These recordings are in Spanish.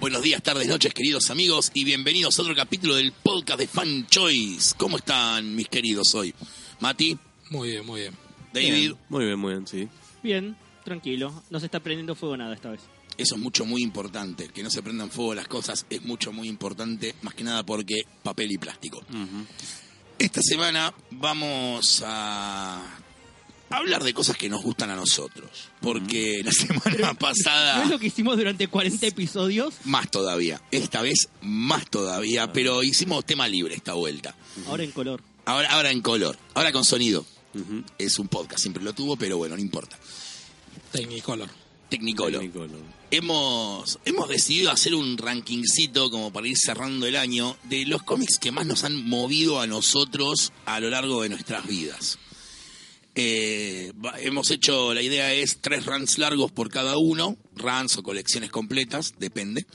Buenos días, tardes, noches, queridos amigos, y bienvenidos a otro capítulo del podcast de Fan Choice. ¿Cómo están, mis queridos, hoy? Mati, Muy bien, muy bien. David, Bien, Muy bien, muy bien, sí. Bien, tranquilo. No se está prendiendo fuego nada esta vez. eso es mucho, muy importante. Que no se prendan fuego las cosas es mucho, muy importante, más que nada porque papel y plástico. Esta semana vamos a hablar de cosas que nos gustan a nosotros. Porque la semana pasada... ¿No es lo que hicimos durante 40 episodios? Más todavía. Esta vez más todavía, pero hicimos tema libre esta vuelta. Ahora en color. Ahora, ahora en color, ahora con sonido. Es un podcast, siempre lo tuvo, pero bueno, no importa. Technicolor. Technicolor. Technicolor. Hemos, hemos decidido hacer un rankingcito como para ir cerrando el año de los cómics que más nos han movido a nosotros a lo largo de nuestras vidas. Eh, hemos hecho, la idea es tres runs largos por cada uno, runs o colecciones completas, depende.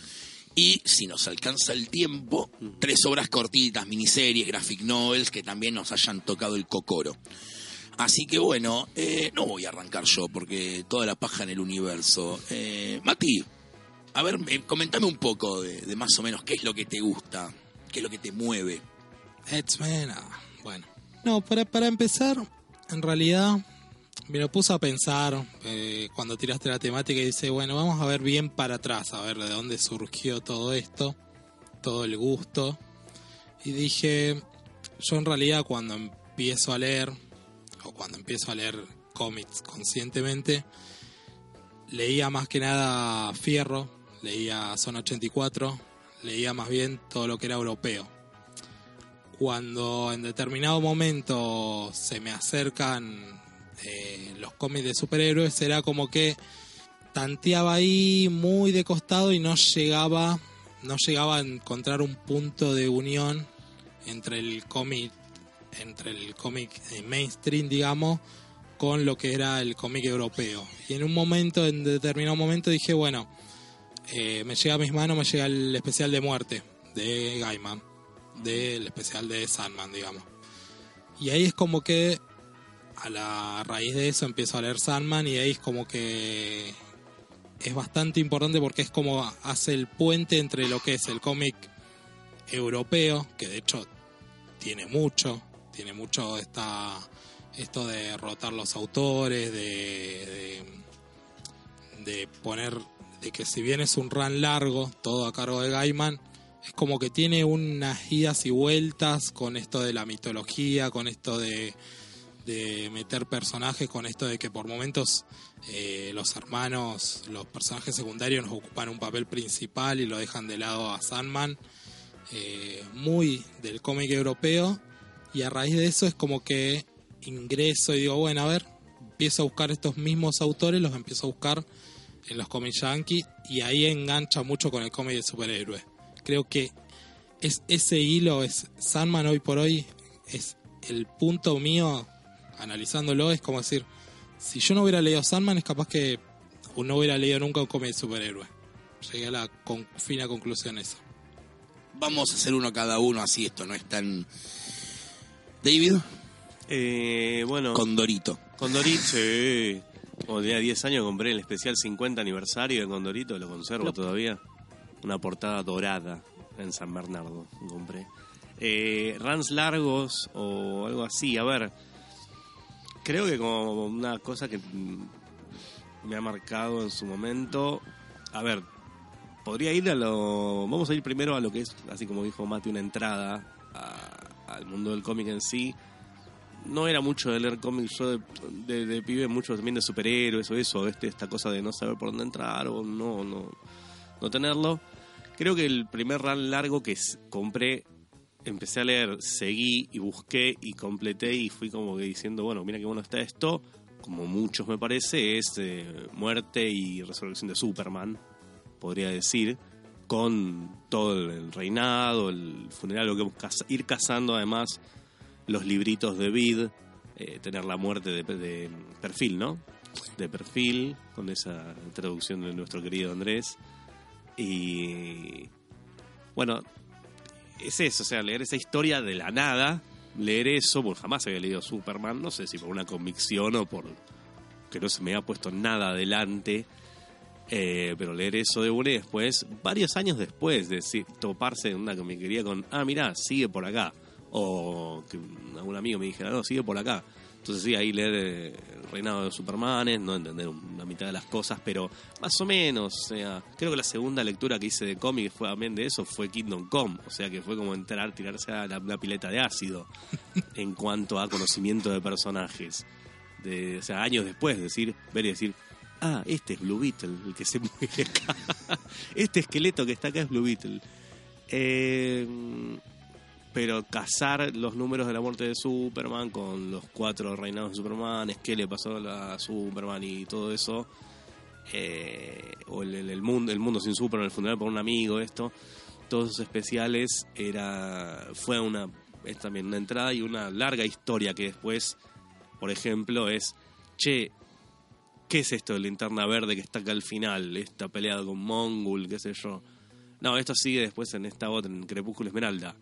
Y si nos alcanza el tiempo, tres obras cortitas, miniseries, graphic novels que también nos hayan tocado el cocoro. Así que bueno, eh, no voy a arrancar yo porque toda la paja en el universo. Eh, Mati, a ver, eh, comentame un poco de, de más o menos qué es lo que te gusta, qué es lo que te mueve. X-Men, ah, bueno. No, para, para empezar, en realidad me lo puse a pensar eh, cuando tiraste la temática y dice, bueno, vamos a ver bien para atrás, a ver de dónde surgió todo esto, todo el gusto. Y dije, yo en realidad cuando empiezo a leer, o cuando empiezo a leer cómics conscientemente, leía más que nada Fierro, leía Zona 84, leía más bien todo lo que era europeo. Cuando en determinado momento se me acercan eh, los cómics de superhéroes, era como que tanteaba ahí muy de costado y no llegaba, no llegaba a encontrar un punto de unión entre el cómic, entre el cómic eh, mainstream, digamos, con lo que era el cómic europeo. Y en un momento, en determinado momento, dije, bueno, eh, me llega a mis manos, me llega el especial de muerte de Gaiman, del especial de Sandman, digamos. Y ahí es como que a la raíz de eso empiezo a leer Sandman y ahí es como que es bastante importante porque es como hace el puente entre lo que es el cómic europeo, que de hecho tiene mucho, tiene mucho esta, esto de rotar los autores, de, de, de poner, de que si bien es un run largo, todo a cargo de Gaiman, es como que tiene unas idas y vueltas con esto de la mitología, con esto de, meter personajes, con esto de que por momentos eh, los hermanos, los personajes secundarios nos ocupan un papel principal y lo dejan de lado a Sandman, eh, muy del cómic europeo, y a raíz de eso es como que ingreso y digo, bueno, a ver, empiezo a buscar estos mismos autores, los empiezo a buscar en los cómics yankee, y ahí engancha mucho con el cómic de superhéroes. Creo que es ese hilo, es Sandman hoy por hoy, es el punto mío, analizándolo, es como decir, si yo no hubiera leído Sandman, es capaz que no hubiera leído nunca un cómic de superhéroe. Llegué a la con- fina conclusión esa. Vamos a hacer uno cada uno, así esto no es tan... David, Eh, bueno, Condorito. Condorito, sí. Cuando tenía 10 años compré el especial 50 aniversario de Condorito, lo conservo todavía. Una portada dorada en San Bernardo, compré. Eh, runs largos o algo así, a ver. Creo que como una cosa que me ha marcado en su momento. A ver, podría ir a lo. Vamos a ir primero a lo que es, así como dijo Mati, una entrada a- al mundo del cómic en sí. No era mucho de leer cómics, yo de, de- de pibe mucho también de superhéroes o eso, este, esta cosa de no saber por dónde entrar o no, no, no tenerlo. Creo que el primer run largo que compré, empecé a leer, seguí y busqué y completé y fui como que diciendo, bueno, mira qué bueno está esto, como muchos me parece, es eh, muerte y resurrección de Superman, podría decir, con todo el reinado, el funeral, lo que ir cazando además los libritos de Vid, eh, tener la muerte de, de perfil, ¿no? De perfil, con esa traducción de nuestro querido Andrés. Y bueno, es eso, o sea, leer esa historia de la nada, leer eso, porque jamás había leído Superman, no sé si por una convicción o por que no se me había puesto nada adelante, eh, pero leer eso de una y después, varios años después, de toparse en una que me quería con, ah, mira, sigue por acá, o que algún amigo me dijera, no, sigue por acá. Entonces sí, ahí leer eh, el reinado de Supermanes, no entender una mitad de las cosas, pero más o menos, o sea, creo que la segunda lectura que hice de cómic fue también de eso, fue Kingdom Come, o sea que fue como entrar, tirarse a la, una pileta de ácido en cuanto a conocimiento de personajes. De, o sea, años después, decir, ver y decir, ah, este es Blue Beetle, el que se mueve acá. este esqueleto que está acá es Blue Beetle. Eh, pero cazar los números de la muerte de Superman con los cuatro reinados de Superman, es qué le pasó a Superman y todo eso, eh, o el, mundo, el mundo sin Superman, el funeral por un amigo, esto, todos esos especiales era fue una es también una entrada y una larga historia que después, por ejemplo, es che, ¿qué es esto de linterna verde que está acá al final? Esta pelea con Mongul, qué sé yo. No, esto sigue después en esta otra, en Crepúsculo Esmeralda.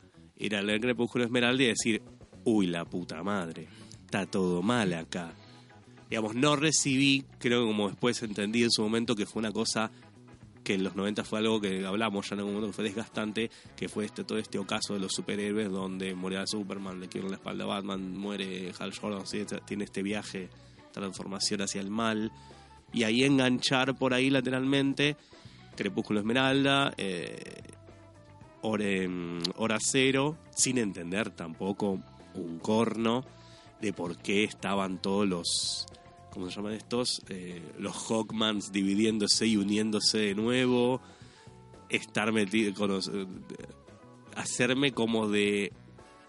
Ir a leer Crepúsculo Esmeralda y decir, uy, la puta madre, está todo mal acá. Digamos, no recibí, creo que como después entendí en su momento que fue una cosa que en los 90 fue algo que hablamos ya en algún momento que fue desgastante, que fue este todo este ocaso de los superhéroes donde muere Superman, le quiebran la espalda a Batman, muere Hal Jordan, tiene este viaje, transformación hacia el mal, y ahí enganchar por ahí lateralmente Crepúsculo Esmeralda, eh, hora, hora cero, sin entender tampoco un corno de por qué estaban todos los, ¿cómo se llaman estos? Eh, los Hawkmans dividiéndose y uniéndose de nuevo, estar metido, con los- eh, hacerme como de,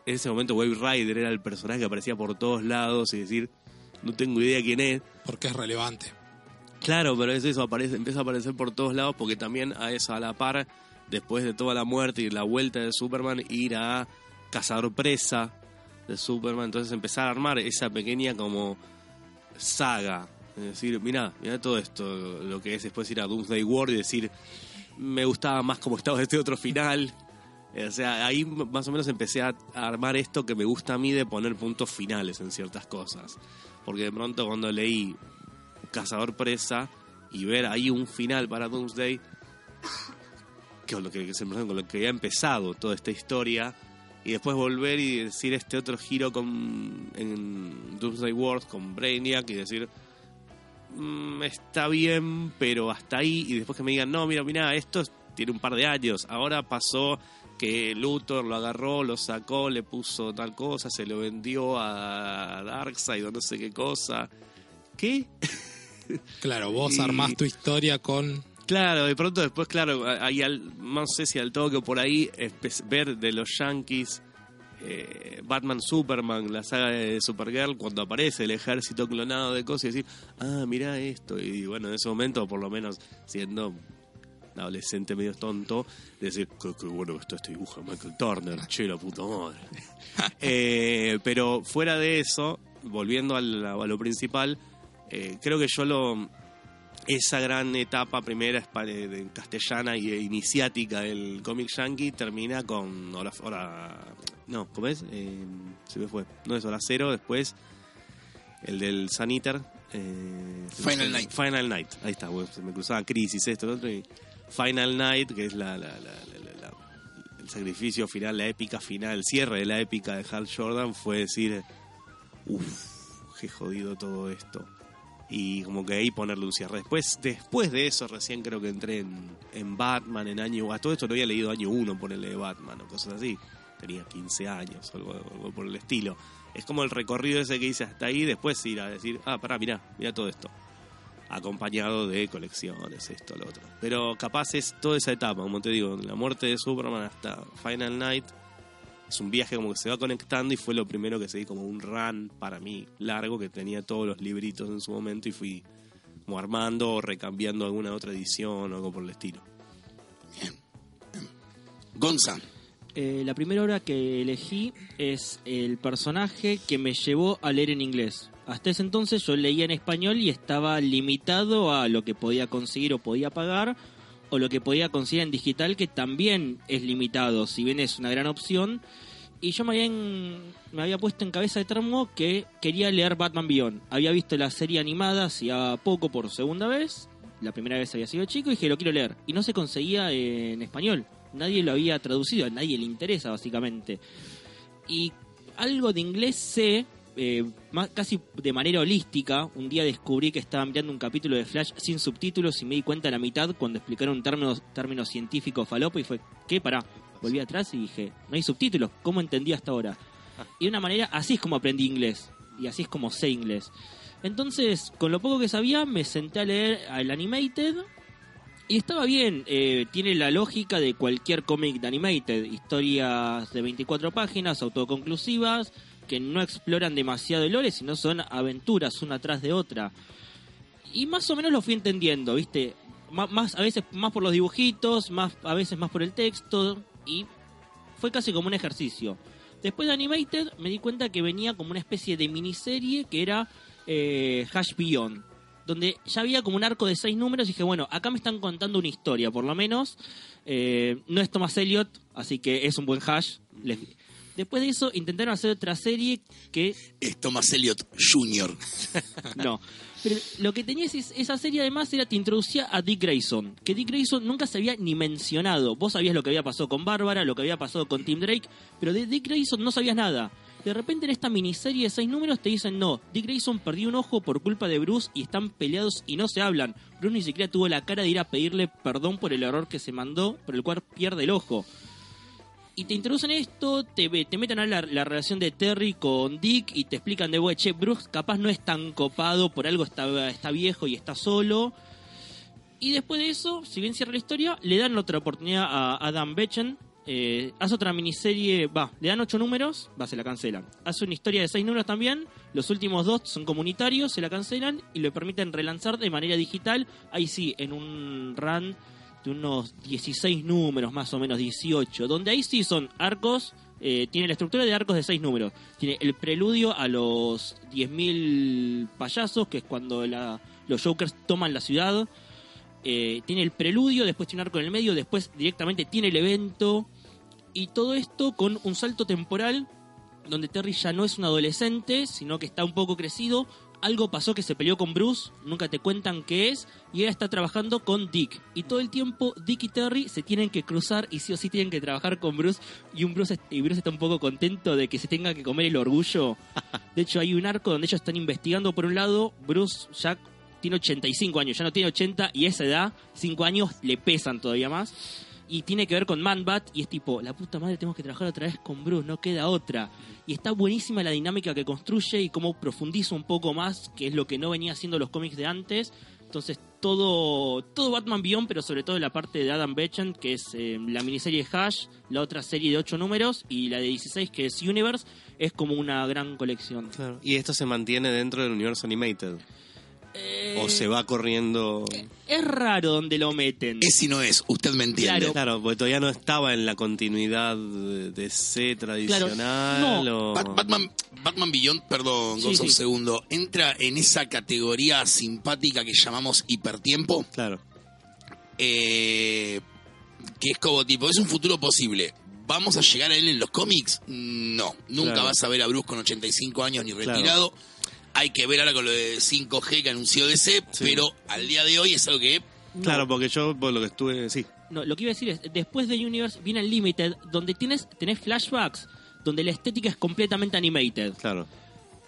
en ese momento Wave Rider era el personaje que aparecía por todos lados y decir, no tengo idea quién es. Porque es relevante. Claro, pero es eso, aparece, empieza a aparecer por todos lados porque también a eso, a la par, después de toda la muerte y la vuelta de Superman, ir a cazador presa de Superman, entonces empezar a armar esa pequeña como saga, es decir, mira, mira todo esto, lo que es después ir a Doomsday War y decir, me gustaba más como estaba este otro final. O sea, ahí más o menos empecé a armar esto que me gusta a mí de poner puntos finales en ciertas cosas. Porque de pronto cuando leí Cazador Presa y ver ahí un final para Doomsday, con lo que, se- con lo que había empezado toda esta historia, y después volver y decir este otro giro con en Doomsday World con Brainiac y decir "Mm, está bien, pero hasta ahí, y después que me digan, no, mira, mira, esto tiene un par de años, ahora pasó que Luthor lo agarró, lo sacó, le puso tal cosa, se lo vendió a Darkseid o no sé qué cosa. ¿Qué? Claro, vos Y- armás tu historia con... Claro, de pronto después, claro, ahí al, no sé si al toque o por ahí, ver de los Yankees eh, Batman Superman, la saga de Supergirl, cuando aparece el ejército clonado de cosas y decir, ah, mira esto. Y bueno, en ese momento, por lo menos siendo un adolescente medio tonto, decir, qué, qué bueno que está este dibujo de Michael Turner, che, la puta madre. Eh, pero fuera de eso, volviendo a lo principal, eh, creo que yo lo esa gran etapa primera castellana y iniciática del cómic yankee termina con hora, hora no cómo es Eh, se me fue. No es hora cero después el del Sun Eater eh, Final Night. Final Night. Ahí está bueno, se me cruzaba crisis esto lo otro y Final Night que es la, la- la- la- la- la- el sacrificio final la épica final el cierre de la épica de Hal Jordan fue decir uff qué jodido todo esto y como que ahí ponerle un cierre. Después, después de eso recién creo que entré en, en Batman en año... A todo esto lo había leído año 1, ponerle de Batman o cosas así. Tenía 15 años o algo, algo por el estilo. Es como el recorrido ese que hice hasta ahí, después ir a decir, ah, pará, mirá, mirá todo esto. Acompañado de colecciones, esto, lo otro. Pero capaz es toda esa etapa, como te digo, la muerte de Superman hasta Final Night, es un viaje como que se va conectando y fue lo primero que seguí como un run para mí largo que tenía todos los libritos en su momento y fui como armando o recambiando alguna otra edición o algo por el estilo. Gonza, Eh, la primera obra que elegí es el personaje que me llevó a leer en inglés. Hasta ese entonces yo leía en español y estaba limitado a lo que podía conseguir o podía pagar, o lo que podía conseguir en digital, que también es limitado, si bien es una gran opción. Y yo me había, en- me había puesto en cabeza de termo que quería leer Batman Beyond. Había visto la serie animada hacía poco por segunda vez. La primera vez había sido chico y dije, lo quiero leer. Y no se conseguía en español. Nadie lo había traducido, a nadie le interesa básicamente. Y algo de inglés sé, eh, más, casi de manera holística. Un día descubrí que estaba mirando un capítulo de Flash sin subtítulos y me di cuenta a la mitad cuando explicaron términos, términos científicos falopa y fue, ¿qué? Pará. Volví atrás y dije, no hay subtítulos, ¿cómo entendí hasta ahora? Y de una manera, así es como aprendí inglés. Y así es como sé inglés. Entonces, con lo poco que sabía, me senté a leer el Animated. Y estaba bien, eh, tiene la lógica de cualquier cómic de Animated. Historias de 24 páginas, autoconclusivas, que no exploran demasiado el lore, sino son aventuras una tras de otra. Y más o menos lo fui entendiendo, ¿viste? Má- Más, a veces más por los dibujitos, más, a veces más por el texto. Y fue casi como un ejercicio. Después de Animated me di cuenta que venía como una especie de miniserie que era eh, Hash Beyond, donde ya había como un arco de seis números y dije, bueno, acá me están contando una historia, por lo menos. Eh, no es Thomas Elliot, así que es un buen hash. Les- Después de eso intentaron hacer otra serie que es Thomas Elliot Jr. no. Pero lo que tenía es, esa serie además era te introducía a Dick Grayson, que Dick Grayson nunca se había ni mencionado. Vos sabías lo que había pasado con Bárbara, lo que había pasado con Tim Drake, pero de Dick Grayson no sabías nada. De repente en esta miniserie de seis números te dicen no, Dick Grayson perdió un ojo por culpa de Bruce y están peleados y no se hablan. Bruce ni siquiera tuvo la cara de ir a pedirle perdón por el error que se mandó, por el cual pierde el ojo. Y te introducen esto, te, te meten a la, la relación de Terry con Dick y te explican de, "Güey, che, Bruce capaz no es tan copado, por algo está, está viejo y está solo. Y después de eso, si bien cierra la historia, le dan otra oportunidad a Adam Bechen. Eh, hace otra miniserie, va, le dan ocho números, va, se la cancelan. Hace una historia de seis números también, los últimos dos son comunitarios, se la cancelan y le permiten relanzar de manera digital, ahí sí, en un run de unos 16 números, más o menos 18, donde ahí sí son arcos, eh, tiene la estructura de arcos de 6 números. Tiene el preludio a los 10.000 payasos, que es cuando los Jokers toman la ciudad. Eh, tiene el preludio, después tiene un arco en el medio, después directamente tiene el evento. Y todo esto con un salto temporal donde Terry ya no es un adolescente, sino que está un poco crecido. Algo pasó que se peleó con Bruce, nunca te cuentan qué es, y ahora está trabajando con Dick. Y todo el tiempo Dick y Terry se tienen que cruzar y sí o sí tienen que trabajar con Bruce. Y, un Bruce, y Bruce está un poco contento de que se tenga que comer el orgullo. De hecho, hay un arco donde ellos están investigando por un lado, Bruce ya tiene 85 años, ya no tiene 80, y esa edad, 5 años le pesan todavía más. Y tiene que ver con Man-Bat, y es tipo, la puta madre, tenemos que trabajar otra vez con Bruce, no queda otra. Y está buenísima la dinámica que construye y cómo profundiza un poco más, que es lo que no venía haciendo los cómics de antes. Entonces, todo, todo Batman Beyond, pero sobre todo la parte de Adam Bechen, que es eh, la miniserie Hash, la otra serie de 8 números, y la de 16, que es Universe, es como una gran colección. Claro. Y esto se mantiene dentro del universo animated. Eh, O se va corriendo. Es raro donde lo meten. Es y no es, usted me entiende. Claro. Claro, porque todavía no estaba en la continuidad de C tradicional. no. o- Bat- Batman, Batman Beyond, perdón, Sí, segundo, entra en esa categoría simpática que llamamos hipertiempo, Claro. eh, que es como tipo, es un futuro posible. ¿Vamos a llegar a él en los cómics? No, nunca Claro. vas a ver a Bruce con 85 años ni Claro. Hay que ver ahora con lo de 5G que anunció DC, Sí. pero al día de hoy es algo que No. Claro, porque yo por lo que estuve. Sí. No, lo que iba a decir es, después de Universe viene el Limited, donde tienes, tenés flashbacks, donde la estética es completamente animated. Claro.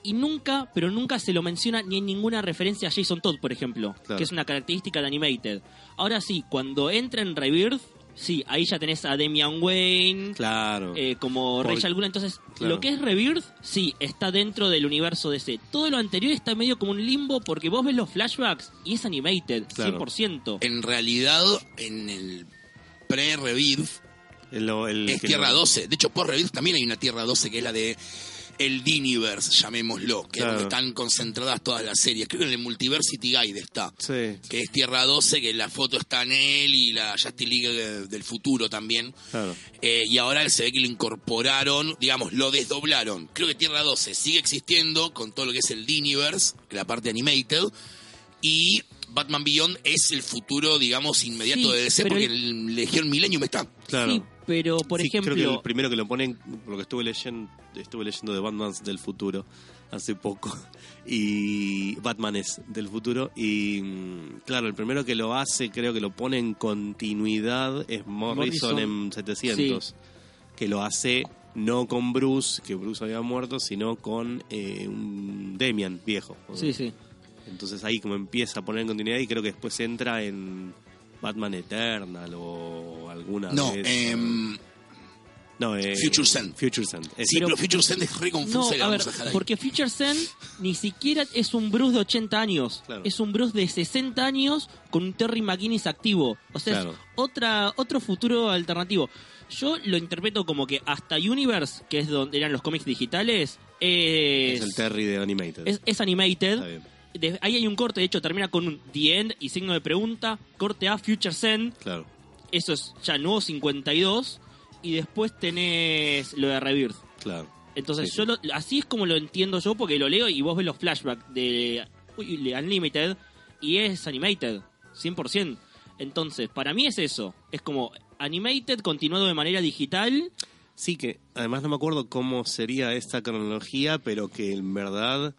Y nunca, pero nunca se lo menciona ni en ninguna referencia a Jason Todd, por ejemplo, Claro. que es una característica de Animated. Ahora sí, cuando entra en Rebirth, sí, ahí ya tenés a Damian Wayne, Claro. eh, como Por- Rachel Gould. Entonces, Claro. lo que es Rebirth, sí, está dentro del universo DC. Todo lo anterior está medio como un limbo porque vos ves los flashbacks y es animated, Claro. 100%. en realidad en el pre-Rebirth El, el es que Tierra lo- 12. De hecho, por Rebirth también hay una Tierra 12 que es la de el Diniverse, llamémoslo, que Claro. es donde están concentradas todas las series. Creo que en el Multiversity Guide está. Sí, Que es Tierra 12, que la foto está en él y la Justice League del futuro también. claro. Eh, y ahora se ve que lo incorporaron, digamos, lo desdoblaron. Creo que Tierra 12 sigue existiendo con todo lo que es el Diniverse, la parte animated, y Batman Beyond es el futuro, digamos, inmediato Sí, de DC, porque el- el Legión Millennium está. Claro. Sí, pero por Sí, ejemplo, creo que el primero que lo ponen, por lo que estuve leyendo, estuve leyendo de Batman del futuro hace poco y Batman es del futuro y mm, claro, el primero que lo hace, creo que lo pone en continuidad es Morrison, Morrison. en 700, que lo hace no con Bruce, que Bruce había muerto, sino con eh, un Demian viejo. sí, sí. Entonces ahí como empieza a poner en continuidad y creo que después entra en Batman Eternal o alguna No, vez. em, No, eh, Future Send. Future Send. Es- sí, pero, Future Send es re No, confusa y la a ver, a porque Future Zen ni siquiera es un Bruce de 80 años. Claro. Es un Bruce de 60 años con un Terry McGuinness activo. O sea, Claro. es otra, otro futuro alternativo. Yo lo interpreto como que hasta Universe, que es donde eran los cómics digitales, es, es el Terry de Animated. es, es animated. Está bien. De- ahí hay un corte, de hecho, termina con un The End y signo de pregunta. Corte a Future Zen. Claro. Eso es ya nuevo 52. Y después tenés lo de Rebirth. Claro. Entonces, Sí, yo lo- así es como lo entiendo yo, porque lo leo y vos ves los flashbacks de, uy, de Unlimited y es animated, 100%. Entonces, para mí es eso. Es como animated continuado de manera digital. Sí, que además no me acuerdo cómo sería esta cronología, pero que en verdad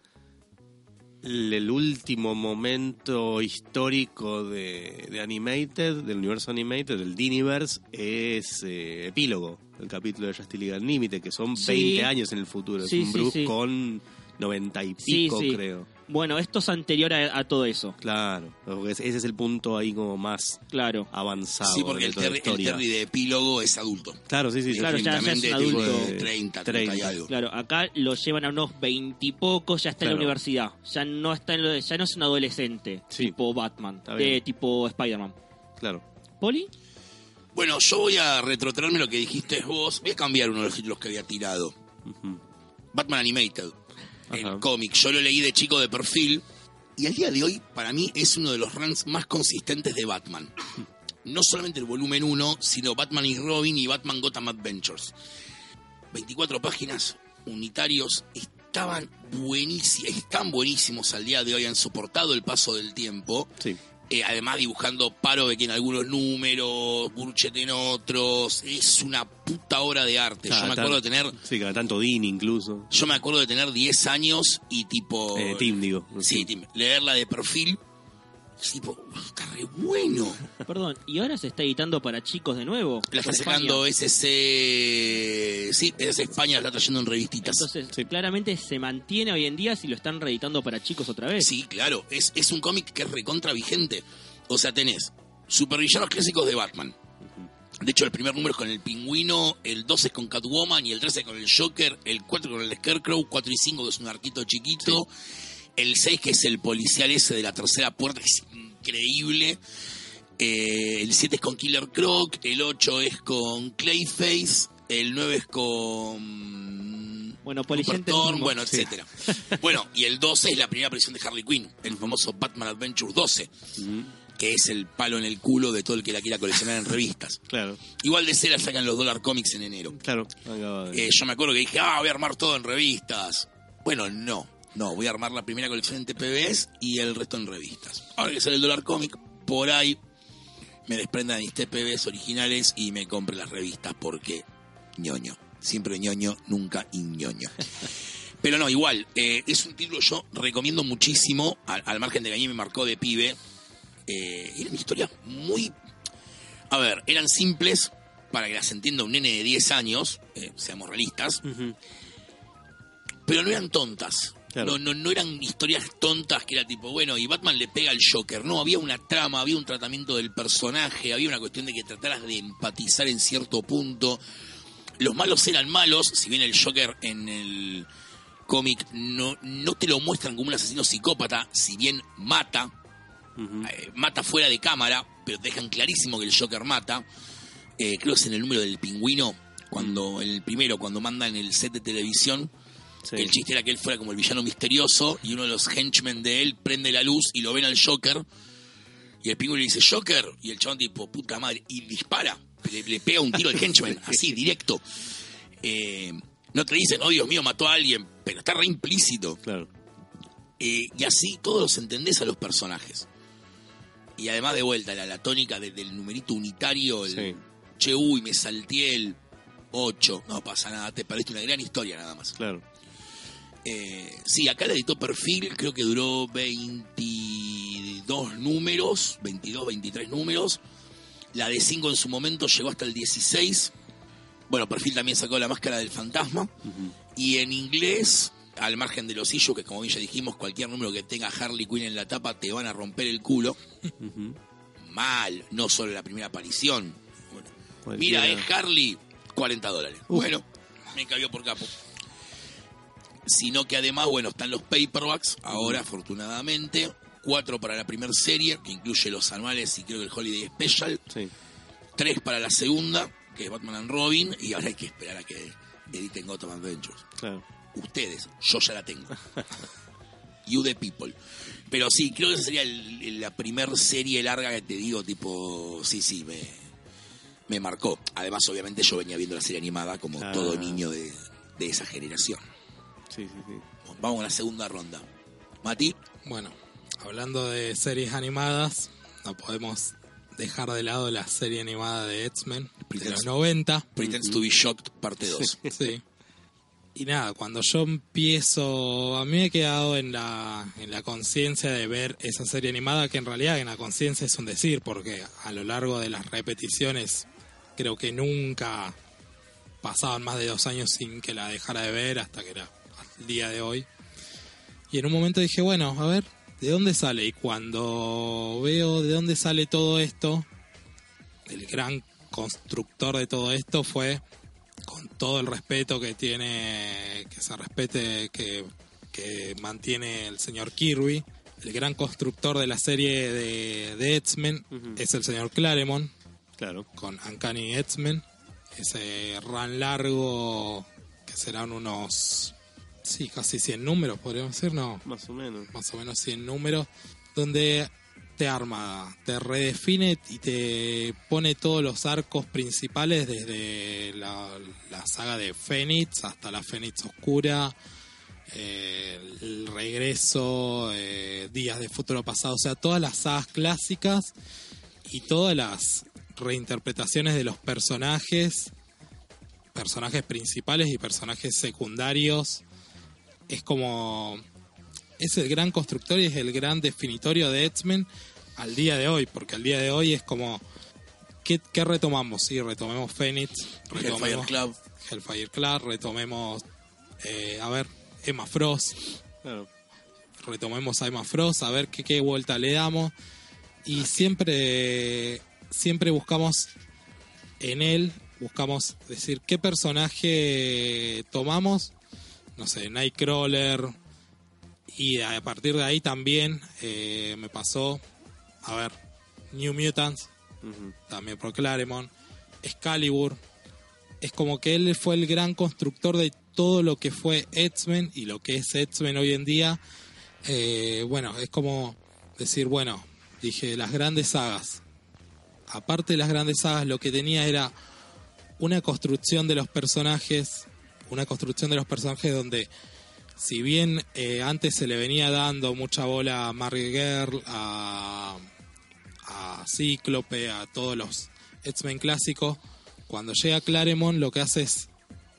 el, el último momento histórico de, de Animated, del universo Animated, del Diniverse, es eh, epílogo, el capítulo de Justice League Unlimited, que son Sí. 20 años en el futuro. Sí, es un Bruce con 90 y pico, creo. Bueno, esto es anterior a, a todo eso. Claro, porque ese es el punto ahí como más Claro. avanzado. Sí, porque el la Terry, el historia. Terry de epílogo es adulto. Claro, sí, sí. sí. Claro, ya- ya es adulto. de 30, 30 y algo. Claro, acá lo llevan a unos 20 y pocos, ya está en la universidad. Ya no está en lo de- ya no es un adolescente, Sí. tipo Batman, de tipo Spider-Man. Claro. ¿Poli? Bueno, yo voy a retrotraerme lo que dijiste vos. Voy a cambiar uno de los títulos que había tirado. Batman Animated. Ajá. El cómic. Yo lo leí de chico de perfil. Y al día de hoy, para mí, es uno de los runs más consistentes de Batman. No solamente el volumen 1, sino Batman y Robin y Batman Gotham Adventures. 24 páginas, unitarios, estaban buenísimos, están buenísimos al día de hoy, han soportado el paso del tiempo. Sí. Eh, además dibujando Parovek en algunos números, Burchet en otros. Es una puta obra de arte. Yo me acuerdo de tener, Sí, cada tanto Dean incluso. yo me acuerdo de tener 10 años y tipo... Eh, Tim, digo. Sí, Tim, leerla de perfil. Tipo, "Uf, está re bueno. Perdón, ¿y ahora se está editando para chicos de nuevo? La está sacando SC... Sí, es España, la está trayendo en revistitas. Entonces, Sí. claramente se mantiene hoy en día si lo están reeditando para chicos otra vez. Sí, claro, es, es un cómic que es recontra vigente. O sea, tenés supervillanos clásicos de Batman. De hecho, el primer número es con el pingüino, el 12 es con Catwoman y el 13 con el Joker, el 4 con el Scarecrow, 4 y 5 que es un arquito chiquito, el 6 que es el policial ese de la tercera puerta, que es increíble, eh, el 7 es con Killer Croc, el 8 es con Clayface, el 9 es con... Bueno, Thorne, bueno, etcétera. bueno, y el 12 es la primera aparición de Harley Quinn, el famoso Batman Adventure 12, que es el palo en el culo de todo el que la quiera coleccionar en revistas. Claro, Igual de ser la sacan los Dollar Comics en enero. claro. Eh, yo me acuerdo que dije, ah, voy a armar todo en revistas. Bueno, no, no, voy a armar la primera colección en TPBs y el resto en revistas. Ahora que sale el Dollar Comic, por ahí me desprenda de mis TPBs originales y me compre las revistas porque ñoño. Siempre ñoño, nunca ñoño. Pero no, igual, eh, es un título que yo recomiendo muchísimo, al, al margen de que a mí me marcó de pibe. Eh, era una historia muy... A ver, eran simples para que las entienda un nene de 10 años, eh, seamos realistas, pero no eran tontas. Claro. No, no, no eran historias tontas que era tipo, bueno, y Batman le pega al Joker. No, había una trama, había un tratamiento del personaje, había una cuestión de que trataras de empatizar en cierto punto. Los malos eran malos, si bien el Joker en el cómic no, no te lo muestran como un asesino psicópata, si bien mata, eh, mata fuera de cámara, pero te dejan clarísimo que el Joker mata. eh, creo que es en el número del pingüino, cuando el primero, cuando mandan el set de televisión, Sí. el chiste era que él fuera como el villano misterioso y uno de los henchmen de él prende la luz y lo ven al Joker y el pingüino le dice Joker y el chabón tipo puta madre y dispara, le, le pega un tiro al henchman así directo. Eh, no te dicen, oh Dios mío, mató a alguien, pero está re implícito. Claro. Eh, y así todos los entendés a los personajes. Y además de vuelta, la, la tónica de- del numerito unitario, el Sí. che, uy, me salté el 8. No pasa nada, te perdiste una gran historia nada más. Claro. Eh, sí, acá la editó Perfil, creo que duró 22 números, 22, 23 números. La de 5 en su momento llegó hasta el 16. Bueno, Perfil también sacó la máscara del fantasma. Y en inglés, al margen de los issues, que como bien ya dijimos, cualquier número que tenga Harley Quinn en la tapa te van a romper el culo. Mal, no solo la primera aparición. Bueno. Mira, es Harley, 40 dólares. Bueno, me cabió por capo. Sino que además, bueno, están los paperbacks, ahora afortunadamente. Cuatro para la primera serie, que incluye los anuales y creo que el Holiday Special. Sí. Tres para la segunda, que es Batman and Robin. Y ahora hay que esperar a que editen Gotham Adventures. Claro. Ustedes, yo ya la tengo. You the people. Pero sí, creo que esa sería el- la primer serie larga que te digo, tipo, sí, sí, me, me marcó. Además, obviamente, yo venía viendo la serie animada como Ah. todo niño de, de esa generación. Sí, sí, sí. Vamos a la segunda ronda. Mati, Bueno, hablando de series animadas, no podemos dejar de lado la serie animada de X-Men de los 90. Pretends to be Shocked, parte 2. Sí. Y nada, cuando yo empiezo, a mí me he quedado en la, en la conciencia de ver esa serie animada, que en realidad en la conciencia es un decir, porque a lo largo de las repeticiones creo que nunca pasaban más de dos años sin que la dejara de ver hasta que era el día de hoy. Y en un momento dije, bueno, a ver, ¿de dónde sale? Y cuando veo de dónde sale todo esto, el gran constructor de todo esto fue con todo el respeto que tiene, que se respete, que, que mantiene el señor Kirby. El gran constructor de la serie de, de X-Men es el señor Claremont Claro. con Uncanny X-Men. Ese run largo que serán unos, sí, casi 100 números, podríamos decir, no, Más o menos. más o menos 100 números, donde te arma, te redefine y te pone todos los arcos principales desde la, la saga de Fénix hasta la Fénix Oscura, eh, el regreso, eh, Días de Futuro Pasado, o sea, todas las sagas clásicas y todas las reinterpretaciones de los personajes, personajes principales y personajes secundarios. Es como es el gran constructor y es el gran definitorio de X-Men al día de hoy, porque al día de hoy es como, ¿qué, qué retomamos? Sí, retomemos Phoenix, Hellfire retomemos Club. Hellfire Club, retomemos, eh, a ver, Emma Frost, Claro. retomemos a Emma Frost, a ver qué, qué vuelta le damos. Y siempre, siempre buscamos en él, buscamos decir qué personaje tomamos, no sé, Nightcrawler. Y a partir de ahí también eh, me pasó, a ver, New Mutants, también por Claremont, Excalibur. Es como que él fue el gran constructor de todo lo que fue X-Men y lo que es X-Men hoy en día. Eh, bueno, es como decir, bueno, dije, las grandes sagas. Aparte de las grandes sagas, lo que tenía era una construcción de los personajes, una construcción de los personajes donde, si bien eh, antes se le venía dando mucha bola a Marvel Girl, a, a Cíclope, a todos los X-Men clásicos, cuando llega Claremont lo que hace es,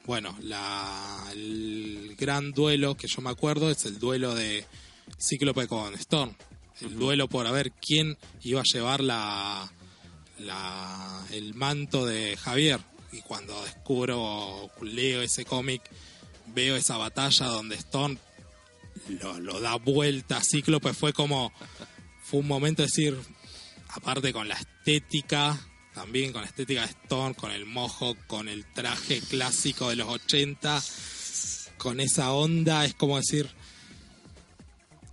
bueno, la, el gran duelo que yo me acuerdo es el duelo de Cíclope con Storm. El duelo por a ver quién iba a llevar la, la, el manto de Javier. Y cuando descubro, leo ese cómic, veo esa batalla donde Storm lo, da vuelta a Cíclope, fue como, fue un momento de decir, aparte con la estética, también con la estética de Storm, con el mojo, con el traje clásico de los 80, con esa onda, es como decir,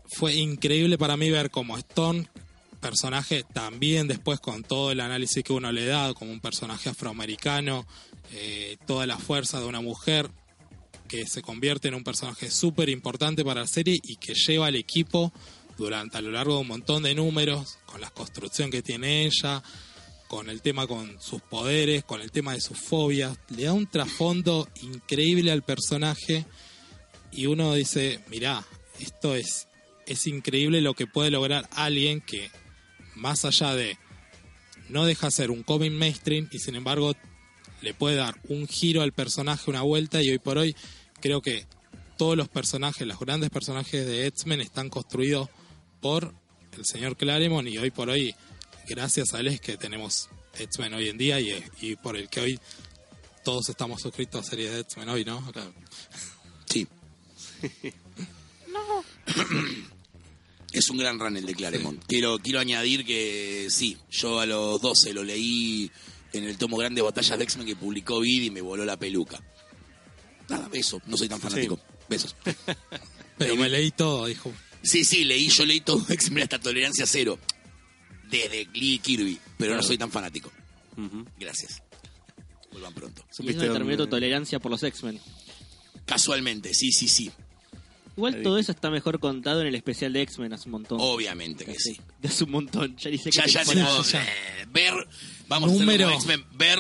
fue increíble para mí ver como Storm personaje también después con todo el análisis que uno le da, como un personaje afroamericano, eh, toda la fuerza de una mujer que se convierte en un personaje súper importante para la serie y que lleva al equipo durante a lo largo de un montón de números, con la construcción que tiene ella, con el tema con sus poderes, con el tema de sus fobias, le da un trasfondo increíble al personaje y uno dice, mirá, esto es, es increíble lo que puede lograr alguien que más allá de no deja ser un cómic mainstream y sin embargo le puede dar un giro al personaje, una vuelta y hoy por hoy creo que todos los personajes, los grandes personajes de X-Men están construidos por el señor Claremont y hoy por hoy gracias a él es que tenemos X-Men hoy en día y, y por el que hoy todos estamos suscritos a series de X-Men hoy, ¿no? Claro. Sí. Es un gran run el de Claremont. Quiero, quiero añadir que sí, yo a los 12 lo leí en el tomo grande Batallas de X-Men que publicó Vid y me voló la peluca. Nada, beso, no soy tan fanático. Besos. Pero me leí todo, dijo. Sí, sí, leí, yo leí todo X-Men hasta tolerancia cero. Desde Lee Kirby, pero no soy tan fanático. Gracias. Vuelvan pronto. Y es ¿Supiste donde terminó tu dónde- tolerancia por los X-Men. Casualmente, sí, sí, sí. Igual Ahí. todo eso está mejor contado en el especial de X-Men hace un montón. Obviamente que sí. Hace un montón. Ya sé qué Ya, ya tenemos, eh, ver, vamos Número. a hacer X-Men, ver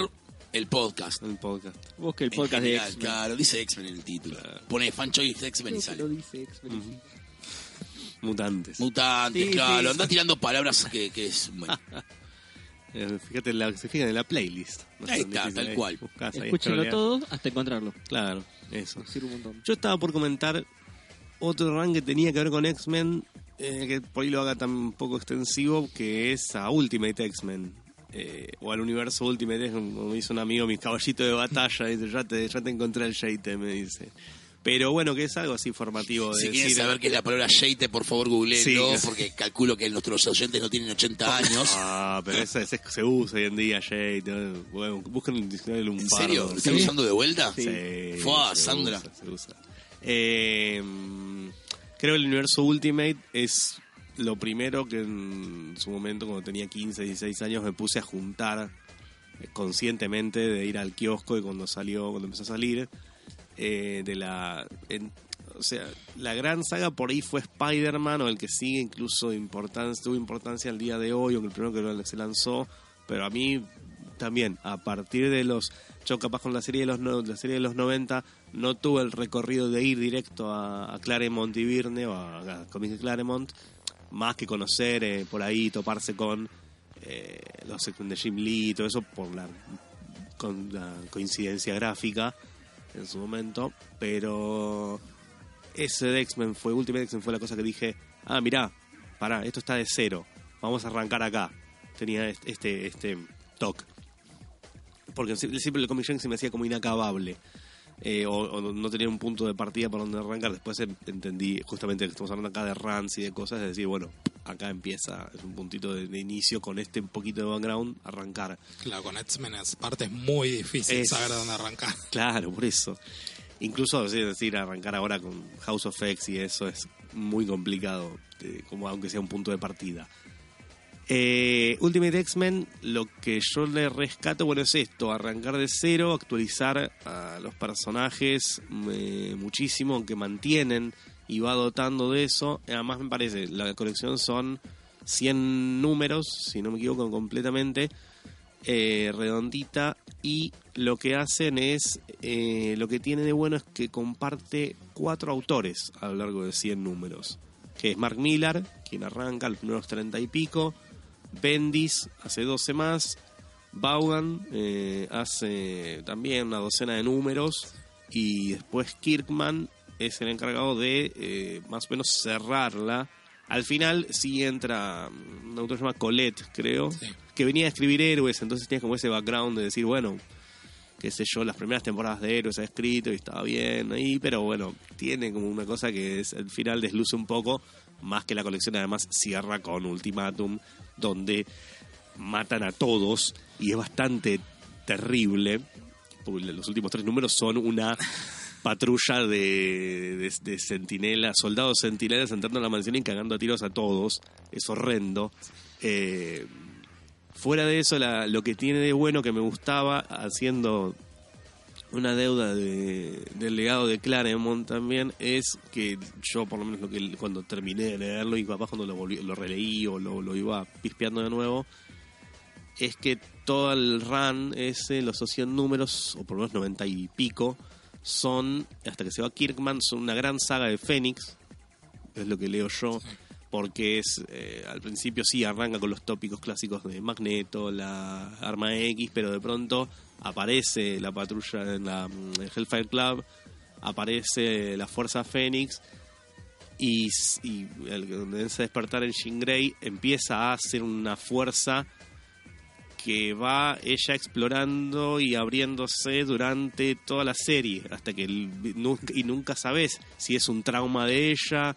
el podcast. El podcast. Busque el podcast de X-Men. Claro, dice X-Men en el título. Pone fan choice X-Men y que sale. lo dice X-Men. Mutantes. Mutantes, Sí, claro. sí. Anda tirando palabras que, que es. Bueno, Eh, fíjate, en la, se fijan en la playlist. No Ahí está, tal cual. Escúchenlo todo hasta encontrarlo. Claro, eso. Sirve un montón. Yo estaba por comentar otro run que tenía que ver con X-Men, eh, que por ahí lo haga tan un poco extensivo, que es a Ultimate X-Men. eh, o al universo Ultimate como me dice un amigo, mi caballito de batalla, dice, ya te, ya te encontré el Shade, me dice. Pero bueno, que es algo así formativo. De si quieren decir, saber qué es la palabra shade, por favor, googleenlo, Sí. porque calculo que nuestros oyentes no tienen 80 años. Ah, pero esa, esa se usa hoy en día, Shade. ¿no? Bueno, busquen un diccionario ¿En lumbardo. serio? ¿Lo están Sí. usando de vuelta? Sí. Fua, se Sandra. usa, se usa. Eh, creo que el universo Ultimate es lo primero que en su momento, cuando tenía 15, 16 años, me puse a juntar eh, conscientemente de ir al kiosco y cuando salió, cuando empezó a salir, eh, de la... o sea, la gran saga por ahí fue Spider-Man, o el que sigue incluso importancia, tuvo importancia al día de hoy, o el primero que se lanzó, pero a mí también, a partir de los... Yo capaz con la serie de los, no- la serie de los 90 no tuve el recorrido de ir directo a, Claremont y Virne, o a, a Comics Claremont, más que conocer eh, por ahí, toparse con eh, los de Jim Lee y todo eso por la coincidencia gráfica en su momento, pero ese de X-Men fue, Ultimate X-Men fue la cosa que dije, ah, mirá, pará, esto está de cero, vamos a arrancar acá. Tenía este, este, este toque. Porque sie- siempre el Comic se me hacía como inacabable. eh, o, o no tenía un punto de partida por donde arrancar. Después em- entendí justamente que estamos hablando acá de runs y de cosas, es decir, bueno, acá empieza, es un puntito de, de inicio con este un poquito de background, arrancar. Claro, con X-Men es parte muy difícil Es- saber dónde arrancar. Claro, por eso. Incluso es decir, arrancar ahora con House of X y eso es muy complicado, eh, como aunque sea un punto de partida. Eh, Ultimate X-Men, lo que yo le rescato, bueno, es esto, arrancar de cero, actualizar a los personajes eh, muchísimo, aunque mantienen y va dotando de eso. Además me parece, la colección son 100 números, si no me equivoco completamente, eh, redondita y lo que hacen es, eh, lo que tiene de bueno es que comparte cuatro autores a lo largo de 100 números, que es Mark Millar, quien arranca los primeros 30 y pico, Bendis hace 12 más, Vaughan eh, hace también una docena de números y después Kirkman es el encargado de eh, más o menos cerrarla. Al final sí entra mm, un autor que se llama Colette, creo, Sí. que venía a escribir héroes, entonces tenía como ese background de decir, bueno, qué sé yo, las primeras temporadas de héroes ha escrito y estaba bien ahí, pero bueno, tiene como una cosa que es, al final desluce un poco, más que la colección además cierra con Ultimatum, donde matan a todos y es bastante terrible, los últimos tres números son una patrulla de, de, de sentinelas, soldados sentinelas entrando a la mansión y cagando a tiros a todos. Es horrendo. Eh, fuera de eso, lo que tiene de bueno que me gustaba, haciendo una deuda de- del legado de Claremont también, es que yo, por lo menos lo que cuando terminé de leerlo y capaz cuando lo, volví, lo releí o lo, lo iba pispeando de nuevo, es que todo el run ese, los 100 números, o por lo menos 90 y pico, son, hasta que se va Kirkman, son una gran saga de Fénix, es lo que leo yo, porque es, eh, al principio sí arranca con los tópicos clásicos de Magneto, la Arma X, pero de pronto aparece la patrulla en la mm, el Hellfire Club, aparece la Fuerza Fénix, y, y el a despertar en Jean Grey empieza a ser una fuerza que va ella explorando y abriéndose durante toda la serie, hasta que y nunca sabes si es un trauma de ella.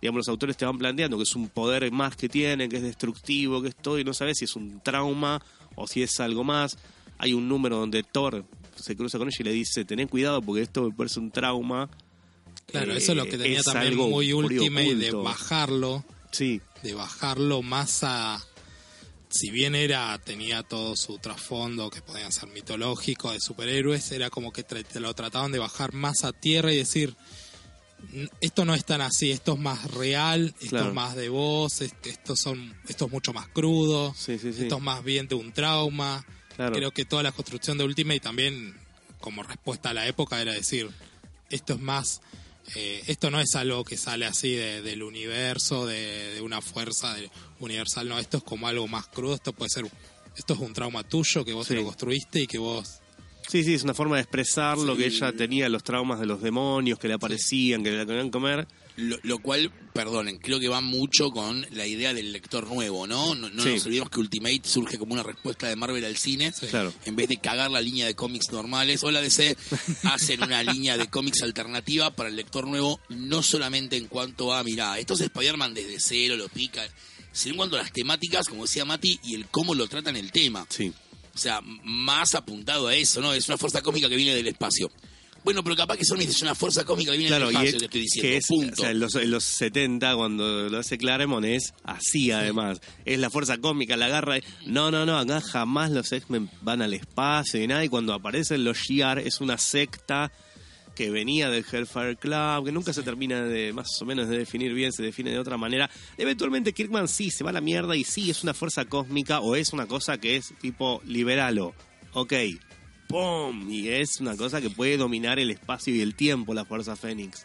Digamos, los autores te van planteando que es un poder más que tiene, que es destructivo, que es todo, y no sabes si es un trauma o si es algo más. Hay un número donde Thor se cruza con ella y le dice, ten cuidado porque esto me parece un trauma. Claro, Eh, eso es lo que tenía también algo muy muy ultimate de bajarlo, Sí, de bajarlo más a si bien era tenía todo su trasfondo que podían ser mitológico de superhéroes, era como que te lo trataban de bajar más a tierra y decir "N- esto no es tan así, esto es más real, esto Claro. es más de voz, este- esto son esto es mucho más crudo, sí, sí, sí. esto es más bien de un trauma. Claro. Creo que toda la construcción de Ultimate también, como respuesta a la época, era decir, esto es más, eh, esto no es algo que sale así de- del universo, de, de una fuerza de- universal, no, esto es como algo más crudo, esto puede ser, esto es un trauma tuyo que vos te lo construiste y que vos... Sí, sí, es una forma de expresar lo que ella tenía, los traumas de los demonios que le aparecían, que le querían comer. Lo, lo cual, perdonen, creo que va mucho con la idea del lector nuevo, ¿no? No, no Sí. nos olvidemos que Ultimate surge como una respuesta de Marvel al cine. Claro. En vez de cagar la línea de cómics normales, o la DC hacen una línea de cómics alternativa para el lector nuevo, no solamente en cuanto a, mirá, esto es Spider-Man desde cero, lo pica, sino en cuanto a las temáticas, como decía Mati, y el cómo lo tratan el tema. Sí. O sea, más apuntado a eso, ¿no? Es una fuerza cómica que viene del espacio. Bueno, pero capaz que son es una fuerza cómica que viene Claro, del espacio, es, te estoy diciendo. que es, punto. o sea, en los, en los 70, cuando lo hace Claremont, es así además. Es la fuerza cómica, la agarra. y- No, no, no, acá jamás los X-Men van al espacio y nada. Y cuando aparecen los Shi'ar, es una secta que venía del Hellfire Club, que nunca se termina de más o menos de definir bien, se define de otra manera. Eventualmente Kirkman sí se va a la mierda y sí es una fuerza cósmica o es una cosa que es tipo liberalo. Ok, ¡pum! Y es una cosa que puede dominar el espacio y el tiempo, la fuerza Fénix.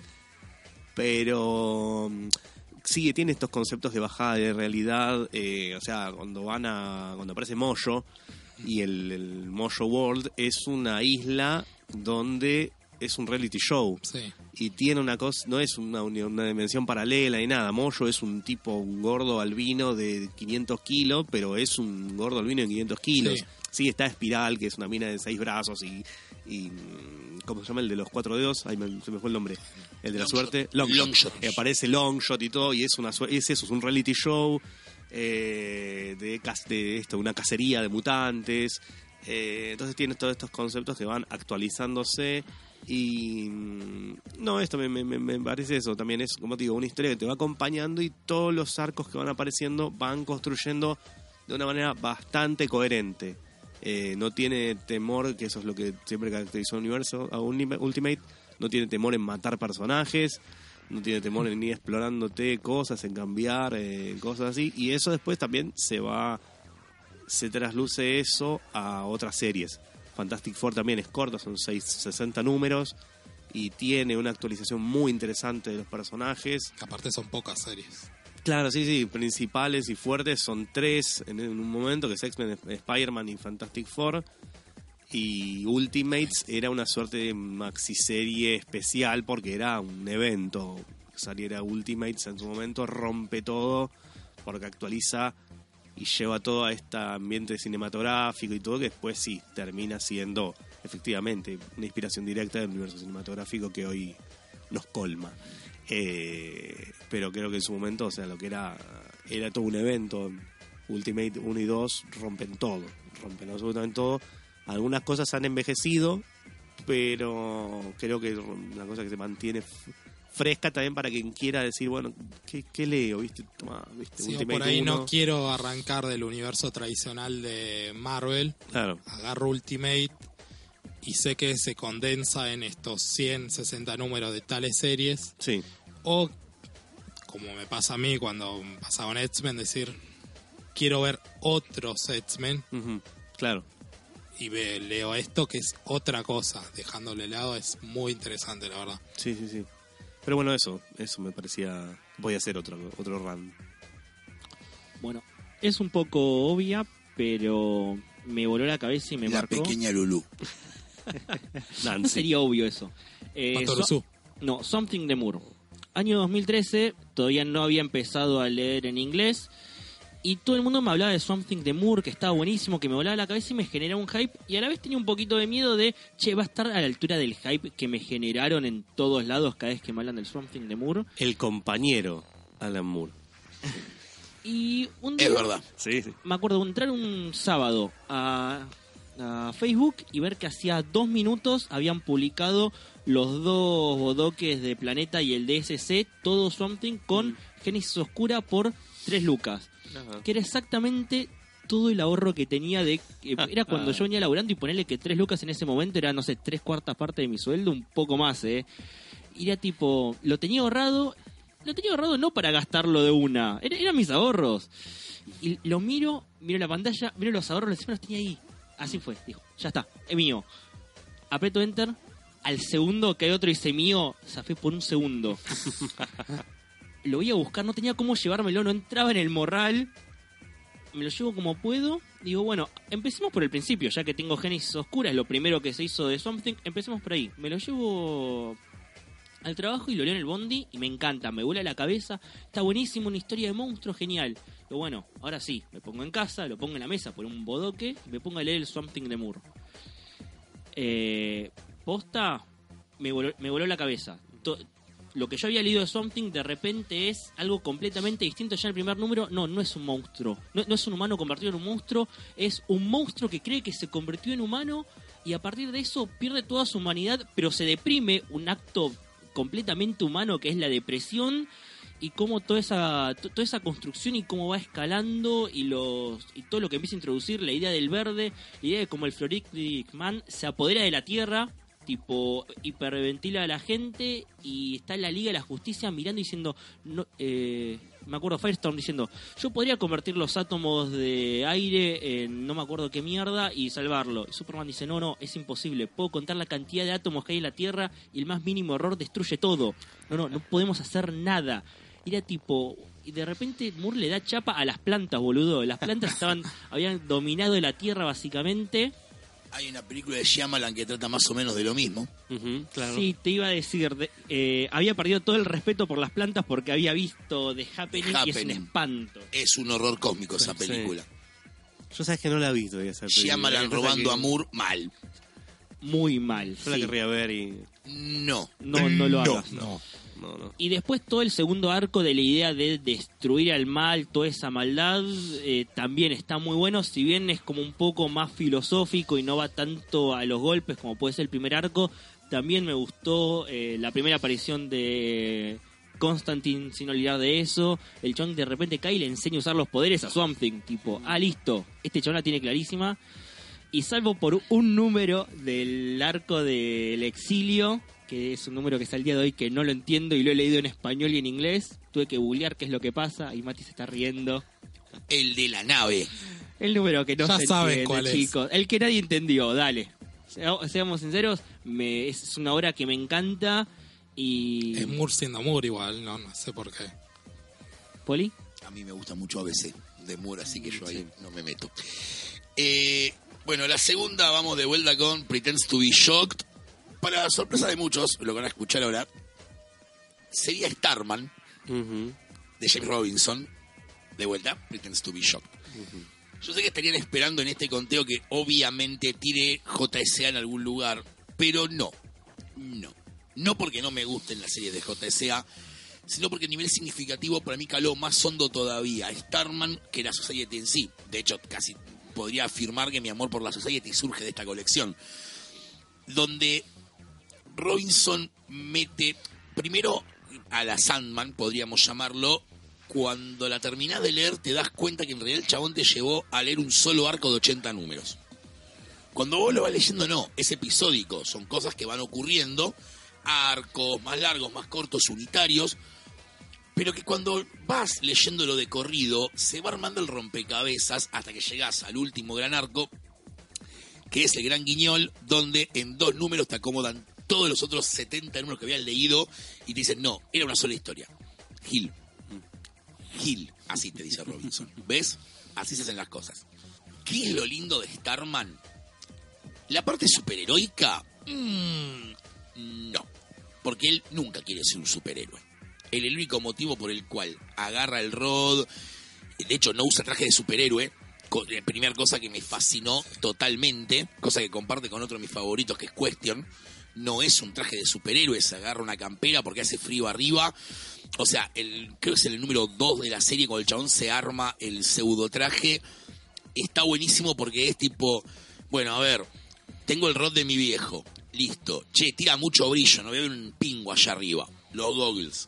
Pero mm, sí, tiene estos conceptos de bajada de realidad. eh, o sea, cuando van a. cuando aparece Mojo y el, el Mojo World es una isla donde es un reality show Sí. y tiene una cosa, no es una, una dimensión paralela ni nada. Moyo es un tipo, un gordo albino de 500 kilos, pero es un gordo albino de 500 kilos. Sí. Sí, está Espiral, que es una mina de seis brazos y, y mm, ¿cómo se llama el de los cuatro dedos? Ay, me- se me fue el nombre. El de la suerte. Longshot. Eh, aparece Longshot y todo, y es una es eso, es un reality show eh, de, esto, una cacería de mutantes. Eh, entonces tiene todos estos conceptos que van actualizándose y mm, no, esto me, me- me- me parece eso, también es, como te digo, una historia que te va acompañando y todos los arcos que van apareciendo van construyendo de una manera bastante coherente. Eh, no tiene temor, que eso es lo que siempre caracterizó a Universo, a Ultimate, no tiene temor en matar personajes, no tiene temor en ir explorándote cosas, en cambiar eh, cosas así, y eso después también se va, se trasluce eso a otras series. Fantastic Four también es corto, son 6, 60 números, y tiene una actualización muy interesante de los personajes. Aparte son pocas series. Claro, sí, sí, principales y fuertes son tres en, un momento, que es X-Men, Spider-Man y Fantastic Four. Y Ultimates era una suerte de maxiserie especial porque era un evento. Saliera Ultimates en su momento, rompe todo porque actualiza y lleva todo a este ambiente cinematográfico y todo que después sí termina siendo efectivamente una inspiración directa del universo cinematográfico que hoy nos colma. Eh, pero creo que en su momento, o sea, lo que era era todo un evento. Ultimate 1 y 2 rompen todo, rompen absolutamente todo. Algunas cosas han envejecido pero creo que es una cosa que se mantiene fresca también para quien quiera decir, bueno, ¿qué, qué leo? ¿Viste? Toma, ¿viste? Sí, por ahí no 1. quiero arrancar del universo tradicional de Marvel. Claro, Agarro Ultimate y sé que se condensa en estos 100, 60 números de tales series. sí. O, como me pasa a mí cuando pasaba en X-Men, decir, quiero ver otros X-Men Claro. y ve- leo esto que es otra cosa. Dejándole de lado es muy interesante, la verdad. Sí, sí, sí. Pero bueno, eso, eso me parecía. Voy a hacer otro, otro run. Bueno, es un poco obvia, pero me voló la cabeza y me la marcó. pequeña Lulu. No Nancy. sería obvio eso. Eh, so- no, Something de Moore. Año 2013, todavía no había empezado a leer en inglés. Y todo el mundo me hablaba de Something de Moore, que estaba buenísimo, que me volaba la cabeza y me generaba un hype. Y a la vez tenía un poquito de miedo de, che, va a estar a la altura del hype que me generaron en todos lados cada vez que me hablan del Something de Moore. El compañero Alan Moore. Y un día, Es verdad. Sí, sí. me acuerdo entrar un sábado a, a Facebook y ver que hacía dos minutos habían publicado los dos bodoques de Planeta y el DSC, todo something, con Génesis Oscura por 3 lucas. Que era exactamente todo el ahorro que tenía de... que Era cuando yo venía laburando y ponerle que 3 lucas en ese momento era, no sé, tres cuartas partes de mi sueldo, un poco más, ¿eh? Y era tipo, lo tenía ahorrado, lo tenía ahorrado no para gastarlo de una, era- eran mis ahorros. Y lo miro, miro la pantalla, miro los ahorros, encima los tenía ahí. Así fue, dijo, ya está, es mío. Aprieto enter, al segundo que hay otro y dice mío, zafé por un segundo. lo voy a buscar, no tenía cómo llevármelo, no entraba en el morral. Me lo llevo como puedo. Digo, bueno, empecemos por el principio, ya que tengo Génesis Oscura, es lo primero que se hizo de Something. Empecemos por ahí. Me lo llevo al trabajo y lo leo en el bondi y me encanta, me vuela la cabeza. Está buenísimo, una historia de monstruo genial. Pero bueno, ahora sí, me pongo en casa, lo pongo en la mesa por un bodoque y me pongo a leer el Something de Moore. Eh, posta, me voló, la cabeza. Lo que yo había leído de Something de repente es algo completamente distinto. Ya en el primer número, no, no es un monstruo. No es un humano convertido en un monstruo. Es un monstruo que cree que se convirtió en humano y a partir de eso pierde toda su humanidad, pero se deprime un acto completamente humano que es la depresión y cómo toda esa to- toda esa construcción y cómo va escalando y los y todo lo que empieza a introducir la idea del verde la idea de cómo el Floridic Man se apodera de la tierra tipo hiperventila a la gente y está en la Liga de la Justicia mirando y diciendo no, eh, me acuerdo Firestorm diciendo yo podría convertir los átomos de aire en no me acuerdo qué mierda y salvarlo y Superman dice no no es imposible puedo contar la cantidad de átomos que hay en la Tierra y el más mínimo error destruye todo no no no podemos hacer nada y era tipo y de repente Moore le da chapa a las plantas boludo. Las plantas estaban habían dominado la Tierra básicamente Hay una película de Shyamalan que trata más o menos de lo mismo. Claro. Sí, te iba a decir, de- eh, había perdido todo el respeto por las plantas porque había visto The Happening, y es un espanto. Es un horror cósmico esa Sí. película. Yo sabes que no la he visto. Esa película. Shyamalan robando que a Moore, mal. Muy mal. Yo la sí. querría ver y. No. No, no lo hagas. No. No, Y después todo el segundo arco de la idea de destruir al mal, toda esa maldad, eh, también está muy bueno, si bien es como un poco más filosófico y no va tanto a los golpes como puede ser el primer arco, también me gustó eh, la primera aparición de Constantine sin olvidar de eso, el chabón de repente cae y le enseña a usar los poderes a Something, tipo, ah listo, este chabón la tiene clarísima, y salvo por un número del arco del exilio, que es un número que está el día de hoy que no lo entiendo y lo he leído en español y en inglés, tuve que googlear qué es lo que pasa y Mati se está riendo. El de la nave. El número que no Ya se saben entiende, cuál es. chicos. El que nadie entendió, dale. Sea- Seamos sinceros, me, es una obra que me encanta y... Es Moore siendo Moore igual, no, no sé por qué. ¿Poli? A mí me gusta mucho ABC de Moore, así que yo ahí no me meto. Eh, bueno, la segunda vamos de vuelta con Pretends to be Shocked. Para sorpresa de muchos, lo que van a escuchar ahora, sería Starman de James Robinson. De vuelta, Pretends to be Shocked. Yo sé que estarían esperando en este conteo que obviamente tire JSA en algún lugar, pero no. No. No porque no me gusten las series de JSA, sino porque a nivel significativo para mí caló más hondo todavía Starman que la Society en sí. De hecho, casi podría afirmar que mi amor por la Society surge de esta colección. Donde Robinson mete primero a la Sandman, podríamos llamarlo. Cuando la terminás de leer, te das cuenta que en realidad el chabón te llevó a leer un solo arco de 80 números. Cuando vos lo vas leyendo, no, es episódico, son cosas que van ocurriendo, arcos más largos, más cortos, unitarios, pero que cuando vas leyéndolo de corrido, se va armando el rompecabezas hasta que llegás al último gran arco, que es el Gran Guiñol, donde en dos números te acomodan todos los otros 70 números que habías leído y te dicen, no, era una sola historia. Gil. Gil, así te dice Robinson. ¿Ves? Así se hacen las cosas. ¿Qué es lo lindo de Starman? La parte superheroica, mm, no. Porque él nunca quiere ser un superhéroe. Él, el único motivo por el cual agarra el rod, de hecho no usa traje de superhéroe, primera cosa que me fascinó totalmente, cosa que comparte con otro de mis favoritos que es Question, no es un traje de superhéroe, se agarra una campera porque hace frío arriba. O sea, el, creo que es el número 2 de la serie cuando el chabón se arma el pseudo traje. Está buenísimo porque es tipo, bueno, a ver, tengo el rod de mi viejo, listo. Che, tira mucho brillo, no veo un pingo allá arriba. Los goggles.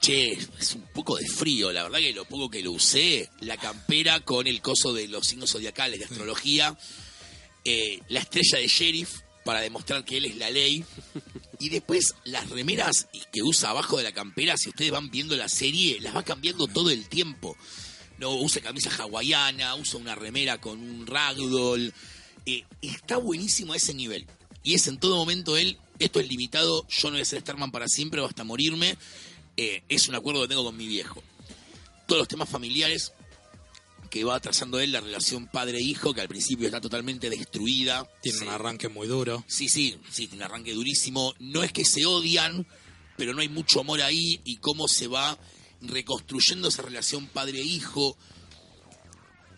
Che, es un poco de frío, la verdad que lo poco que lo usé, la campera con el coso de los signos zodiacales de astrología, eh, la estrella de sheriff para demostrar que él es la ley, y después las remeras que usa abajo de la campera, si ustedes van viendo la serie, las va cambiando todo el tiempo. No usa camisa hawaiana, usa una remera con un ragdoll. Eh, está buenísimo a ese nivel. Y es en todo momento él, esto es limitado, yo no voy a ser Starman para siempre hasta morirme. Eh, es un acuerdo que tengo con mi viejo. Todos los temas familiares que va trazando él, la relación padre-hijo, que al principio está totalmente destruida. Tiene un arranque muy duro. Sí, sí, sí, tiene un arranque durísimo. No es que se odian, pero no hay mucho amor ahí y cómo se va reconstruyendo esa relación padre-hijo.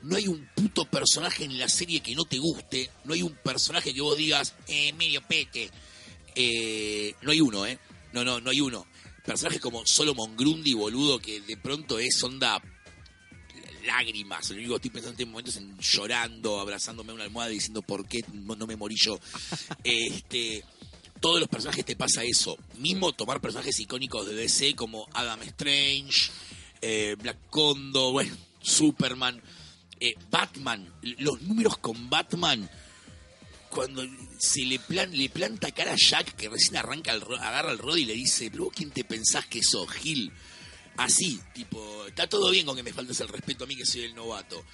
No hay un puto personaje en la serie que no te guste. No hay un personaje que vos digas, eh, medio pete. Eh, no hay uno, ¿eh? No, no, no hay uno. Personajes como Solomon Grundy, boludo, que de pronto es onda lágrimas. Lo único que estoy pensando en este momento es en llorando, abrazándome a una almohada y diciendo por qué no me morí yo. este, todos los personajes te pasa eso. Mismo tomar personajes icónicos de DC como Adam Strange, eh, Black Condo, bueno, Superman, eh, Batman. Los números con Batman. Cuando se le, plan, le planta cara a Jack, que recién arranca el, agarra el rod y le dice, pero vos quién te pensás que sos, Gil. Así, tipo, está todo bien con que me faltes el respeto a mí que soy el novato.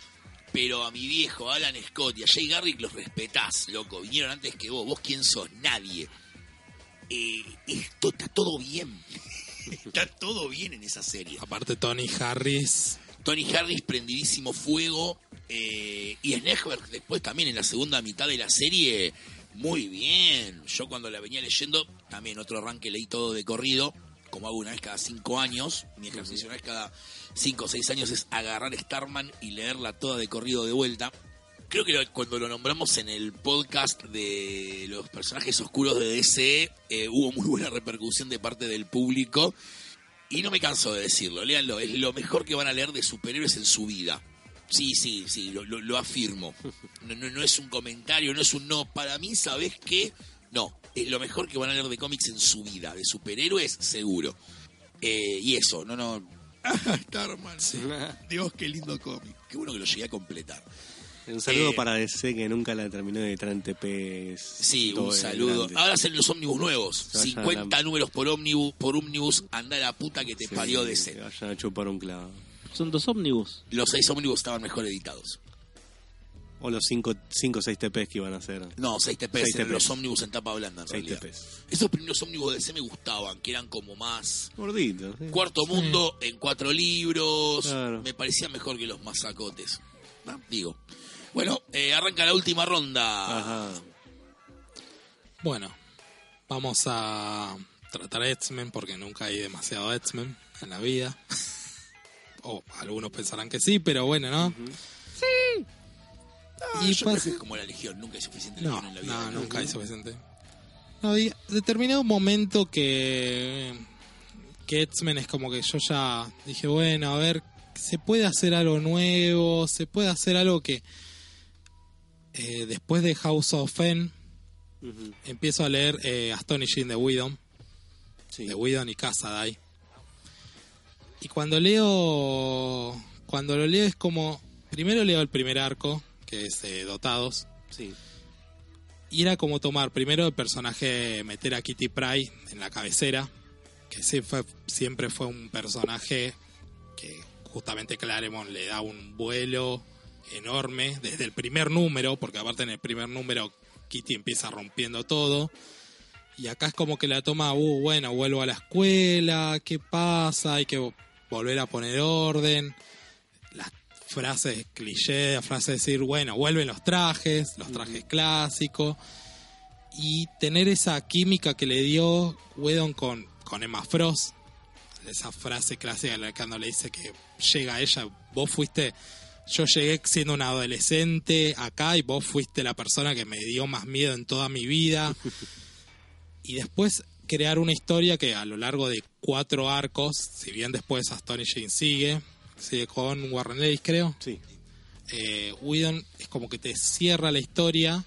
Pero a mi viejo, a Alan Scott y a Jay Garrick los respetás, loco. Vinieron antes que vos. ¿Vos quién sos? Nadie. Eh, esto está todo bien. está todo bien en esa serie. Aparte Tony Harris, Tony Harris prendidísimo fuego. eh, y Snegberg después también en la segunda mitad de la serie, muy bien. Yo cuando la venía leyendo, también otro arranque leí todo de corrido, como hago una vez cada cinco años. Mi ejercicio una vez cada cinco o seis años es agarrar Starman y leerla toda de corrido de vuelta. Creo que cuando lo nombramos en el podcast de los personajes oscuros de DC, eh, hubo muy buena repercusión de parte del público. Y no me canso de decirlo, léanlo, es lo mejor que van a leer de superhéroes en su vida. Sí, sí, sí, lo, lo- lo afirmo. No, no, no es un comentario, no es un no. Para mí, ¿sabes qué? No, es lo mejor que van a leer de cómics en su vida, de superhéroes, seguro. Eh, y eso, no, no. Ah, Starman, sí. Dios, qué lindo cómic. Qué bueno que lo llegué a completar. Un saludo Eh, para DC que nunca la terminó de entrar en TPs. Sí, un saludo. grande. Ahora hacen los ómnibus nuevos. Se vayan 50 a la- números por ómnibus, por ómnibus. Anda la puta que te Sí, parió DC. Vayan a chupar un clavo. Son dos ómnibus. Los seis ómnibus estaban mejor editados. O los 5 o 6 TPs que iban a hacer. No, 6 TPs, Seis eran TPs. los ómnibus en tapa blanda en 6 realidad. TPs. Esos primeros ómnibus de DC me gustaban, que eran como más Gordito. sí. cuarto mundo en cuatro libros. Claro. Me parecía mejor que los masacotes. Ah, Digo. Bueno, eh, arranca la última ronda. Ajá. bueno, vamos a tratar X-Men porque nunca hay demasiado X-Men en la vida. o algunos pensarán que sí, pero bueno, ¿no? Ah, y yo creo pasa- que es como la legión, nunca hay suficiente No, legión en la vida. no, nunca hay suficiente. No, y determinado momento que, que X-Men es como que yo ya dije, bueno, a ver, se puede hacer algo nuevo, se puede hacer algo que eh, después de House of N, Ujú. empiezo a leer eh, Astonishing de Whedon, Sí. de Whedon y Casaday. Y cuando leo, cuando lo leo es como, primero leo el primer arco, que es eh, Dotados, Sí. y era como tomar primero el personaje, meter a Kitty Pryde en la cabecera, que fue, siempre fue un personaje que justamente Claremont le da un vuelo enorme desde el primer número, porque aparte en el primer número Kitty empieza rompiendo todo. Y acá es como que la toma, uh, bueno, vuelvo a la escuela, ¿qué pasa? Hay que vo- volver a poner orden. Las frases cliché, frases de decir, bueno, vuelven los trajes, los trajes clásicos. Y tener esa química que le dio Whedon con, con Emma Frost. Esa frase clásica en la que cuando le dice que llega ella, vos fuiste, yo llegué siendo una adolescente acá y vos fuiste la persona que me dio más miedo en toda mi vida. y después crear una historia que a lo largo de cuatro arcos, si bien después Astonishing sigue, sigue con Warren Ellis creo, Sí. eh, Whedon es como que te cierra la historia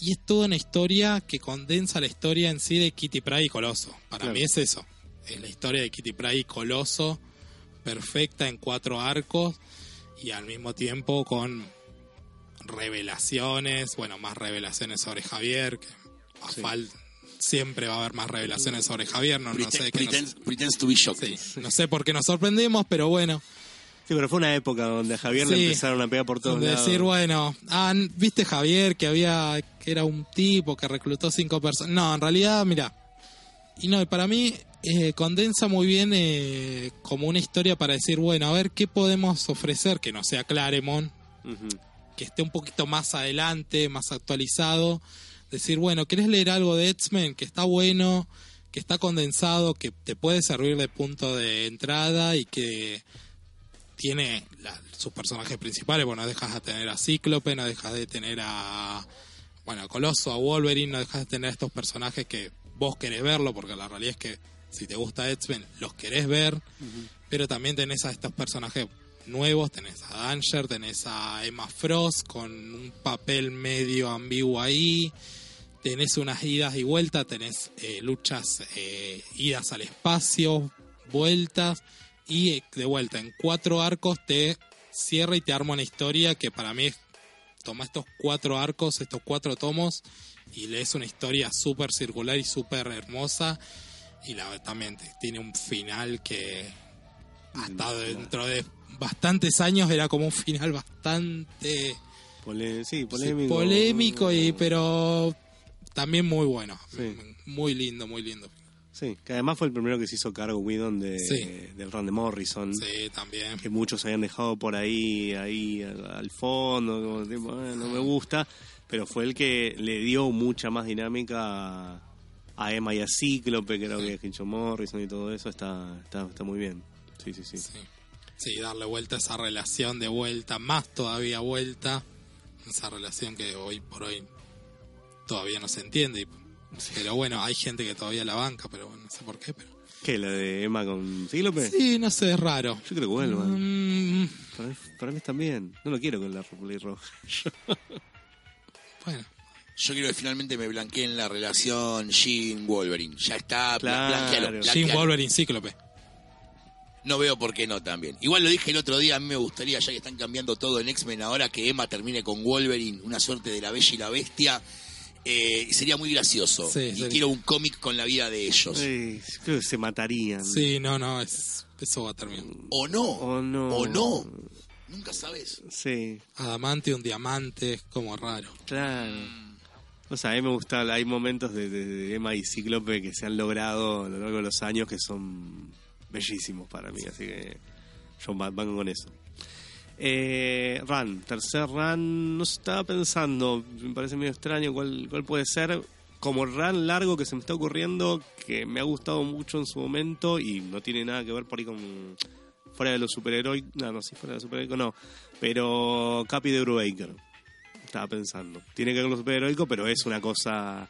y es toda una historia que condensa la historia en sí de Kitty Pryde y Coloso. Para Claro. mí es eso, es la historia de Kitty Pryde y Coloso perfecta en cuatro arcos y al mismo tiempo con revelaciones, bueno, más revelaciones sobre Javier, que a Sí. fal- siempre va a haber más revelaciones sobre Javier, no, no sé Pretend- qué nos- pretends, pretends to be shocked. sí, no sé por qué nos sorprendemos, pero bueno. Sí, pero fue una época donde a Javier le Sí. empezaron a pegar por todos de lados. decir, bueno, ah, viste Javier que había que era un tipo que reclutó cinco personas. No, en realidad, mira. Y no, para mí eh, condensa muy bien eh, como una historia para decir, bueno, a ver qué podemos ofrecer que no sea Claremont, que esté un poquito más adelante, más actualizado. Decir, bueno, ¿querés leer algo de X-Men que está bueno, que está condensado, que te puede servir de punto de entrada y que tiene la- sus personajes principales? Bueno, no dejas de tener a Cíclope, no dejas de tener a, bueno, a Coloso, a Wolverine, no dejas de tener a estos personajes que vos querés verlo, porque la realidad es que si te gusta X-Men, los querés ver, pero también tenés a estos personajes nuevos, tenés a Danger, tenés a Emma Frost con un papel medio ambiguo ahí, tenés unas idas y vueltas, tenés eh, luchas, eh, idas al espacio, vueltas, y de vuelta en cuatro arcos te cierra y te arma una historia que para mí es, toma estos cuatro arcos, estos cuatro tomos, y lees una historia súper circular y súper hermosa, y la también tiene un final que hasta dentro de bastantes años era como un final bastante Pole- sí, sí, polémico. polémico y pero también muy bueno Sí. muy lindo muy lindo Sí, que además fue el primero que se hizo cargo Whedon de, Sí. del run de Morrison. sí también Que muchos habían dejado por ahí, ahí al, al fondo, como tipo, "Eh, no me gusta. Pero fue el que le dio mucha más dinámica a, a Emma y a Cíclope, era lo que hecho Morrison y todo eso. Está, está, está muy bien. Sí, sí, sí. sí. Sí, darle vuelta a esa relación de vuelta más todavía vuelta esa relación que hoy por hoy todavía no se entiende y- pero bueno hay gente que todavía la banca pero bueno, no sé por qué pero ¿Qué? ¿La de Emma con Cíclope? sí no sé es raro Yo creo que vuelvan. Mm, Para, mí, para mí bien. No lo quiero con la Roja. bueno Yo quiero que finalmente me blanqueen la relación Jean-Wolverine. Ya está, Claro. blanquealo, Jim blanquealo. Wolverine Cíclope No veo por qué no también. Igual lo dije el otro día, a mí me gustaría, ya que están cambiando todo en X-Men ahora, que Emma termine con Wolverine, una suerte de la Bella y la Bestia. Eh, sería muy gracioso. Sí, y sería. quiero un cómic con la vida de ellos. Sí, creo que se matarían. sí no no es eso va a terminar O no. O no. O no. Nunca sabes. Sí, Adamante, un diamante, es como raro. claro. O sea, a mí me gusta, hay momentos de, de- de Emma y Cíclope que se han logrado a lo largo de los años que son bellísimos para mí, así que yo va- van con eso. Eh, run, tercer run, no estaba pensando, me parece medio extraño cuál, puede ser. Como run largo que se me está ocurriendo, que me ha gustado mucho en su momento y no tiene nada que ver por ahí con fuera de los superheroicos, no, no, sí, fuera de los superheroicos no, pero Capi de Brubaker, estaba pensando. Tiene que ver con los superheroicos, pero es una cosa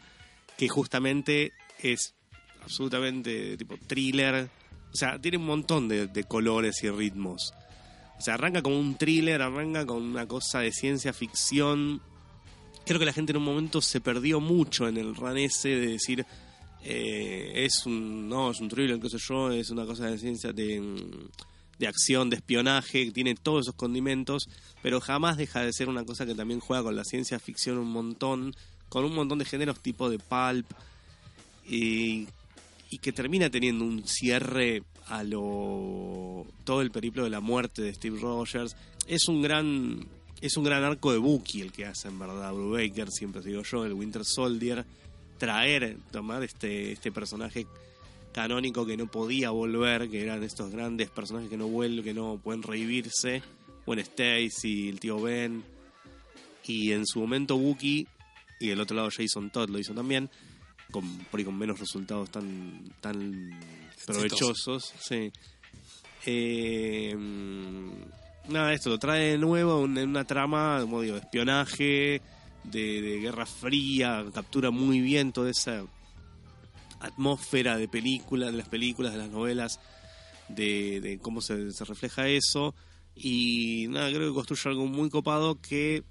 que justamente es absolutamente tipo thriller. O sea, tiene un montón de colores y ritmos. O sea, arranca como un thriller, arranca con una cosa de ciencia ficción. Creo que la gente en un momento se perdió mucho en el run ese de decir eh, es un no es un thriller qué sé yo es una cosa de ciencia de, de acción de espionaje tiene todos esos condimentos pero jamás deja de ser una cosa que también juega con la ciencia ficción un montón con un montón de géneros tipo de pulp y, y que termina teniendo un cierre a lo todo el periplo de la muerte de Steve Rogers. Es un gran es un gran arco de Bucky el que hace en verdad. Brubaker siempre digo yo el Winter Soldier. Traer tomar este este personaje canónico que no podía volver que eran estos grandes personajes que no vuelven que no pueden revivirse. Bueno Stacy el tío Ben. Y en su momento Bucky y del otro lado Jason Todd lo hizo también por ahí con menos resultados tan tan provechosos sí. Eh, nada esto lo trae de nuevo en una trama como digo de espionaje de, guerra fría captura muy bien toda esa atmósfera de películas de las películas de las novelas de, de cómo se, se refleja eso. Y nada creo que construye algo muy copado que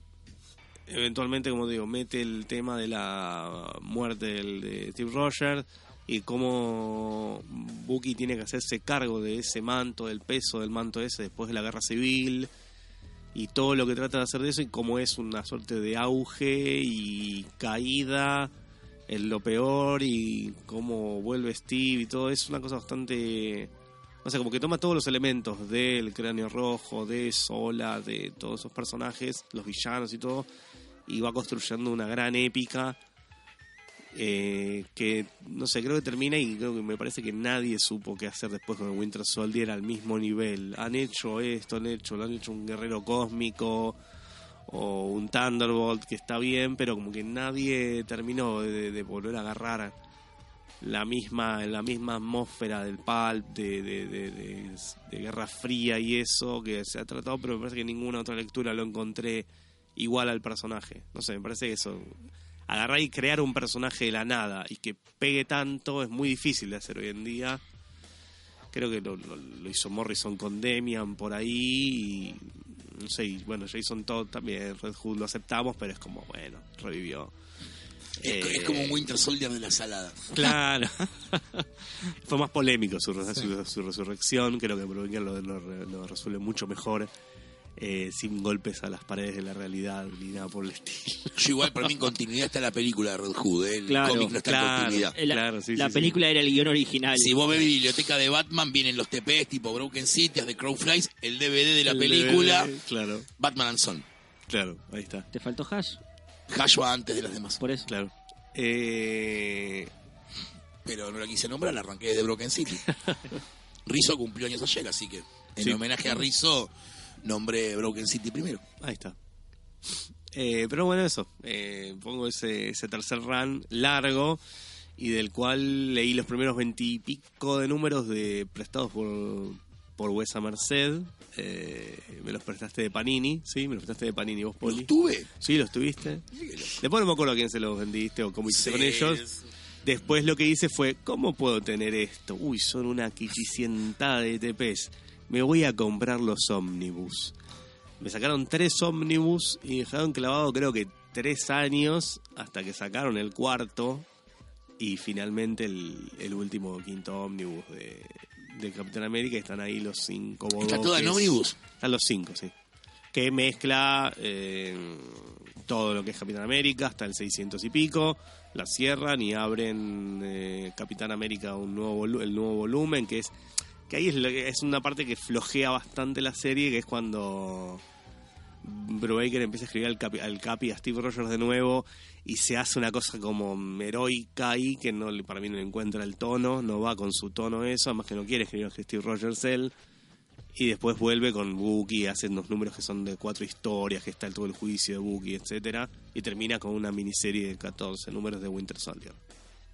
eventualmente, como digo, mete el tema de la muerte de Steve Rogers y cómo Bucky tiene que hacerse cargo de ese manto, del peso del manto ese después de la guerra civil y todo lo que trata de hacer de eso y cómo es una suerte de auge y caída en lo peor y cómo vuelve Steve y todo. Es una cosa bastante no sé, como que toma todos los elementos del cráneo rojo, de Sola, de todos esos personajes, los villanos y todo, y va construyendo una gran épica eh, que, no sé, creo que termina y creo que me parece que nadie supo qué hacer después con el Winter Soldier al mismo nivel. Han hecho esto, han hecho, lo han hecho un guerrero cósmico o un Thunderbolt que está bien, pero como que nadie terminó de, volver a agarrar la misma la misma atmósfera del pulp de, de, de Guerra Fría y eso que se ha tratado, pero me parece que ninguna otra lectura lo encontré igual al personaje. No sé, me parece que eso agarrar y crear un personaje de la nada y que pegue tanto es muy difícil de hacer hoy en día. Creo que lo, lo, lo hizo Morrison con Demian por ahí y no sé, y bueno, Jason Todd también, Red Hood lo aceptamos, pero es como, bueno, revivió. Es, Eh, es como un Winter Soldier de la salada. Claro. Fue más polémico su, su, su resurrección. Creo que Brubaker lo, lo, lo resuelve mucho mejor. Eh, sin golpes a las paredes de la realidad ni nada por el estilo. Yo igual para mí en continuidad está la película de Red Hood, ¿eh? el Claro, cómic no está claro. en continuidad. Eh, La, Claro, sí, la sí, película era el guion original. Si vos ves biblioteca de Batman, vienen los TPs tipo Broken City, de Crowflies, el DVD de la El película, DVD, Claro, Batman and Son. claro, ahí está. Te faltó Hash, Hash va antes de las demás. por eso. Claro. Eh, Pero no la quise nombrar, la arranqué desde Broken City. Rizzo cumplió años ayer, así que en Sí. homenaje a Rizzo nombré Broken City primero. ahí está. Eh, pero bueno, eso. Eh, pongo ese, ese tercer run largo y del cual leí los primeros veintipico de números de prestados por, por Wesa Merced. Eh, me los prestaste de Panini, ¿sí? Me los prestaste de Panini vos, Poli. ¿Los tuve? Sí, los tuviste. Después no me acuerdo a quién se los vendiste o cómo hiciste con ellos. es- Después lo que hice fue, ¿cómo puedo tener esto? Uy, son una quichicientada de TPs. Me voy a comprar los ómnibus. Me sacaron tres ómnibus y dejaron clavado creo que tres años hasta que sacaron el cuarto y finalmente el, el último quinto ómnibus de, de Capitán América. Están ahí los cinco ¿Está toda en bodoques. ómnibus? Están los cinco, sí. Que mezcla eh, todo lo que es Capitán América hasta el 600 y pico. La cierran y abren eh, Capitán América un nuevo el nuevo volumen, que es que ahí es, lo que- es una parte que flojea bastante la serie, que es cuando Brubaker empieza a escribir al Capi, al Capi, a Steve Rogers de nuevo y se hace una cosa como heroica ahí que no para mí no encuentra el tono, no va con su tono eso, además que no quiere escribir a Steve Rogers él y después vuelve con Bucky, hace unos números que son de cuatro historias, que está todo el juicio de Bucky, etcétera, y termina con una miniserie de 14 números de Winter Soldier.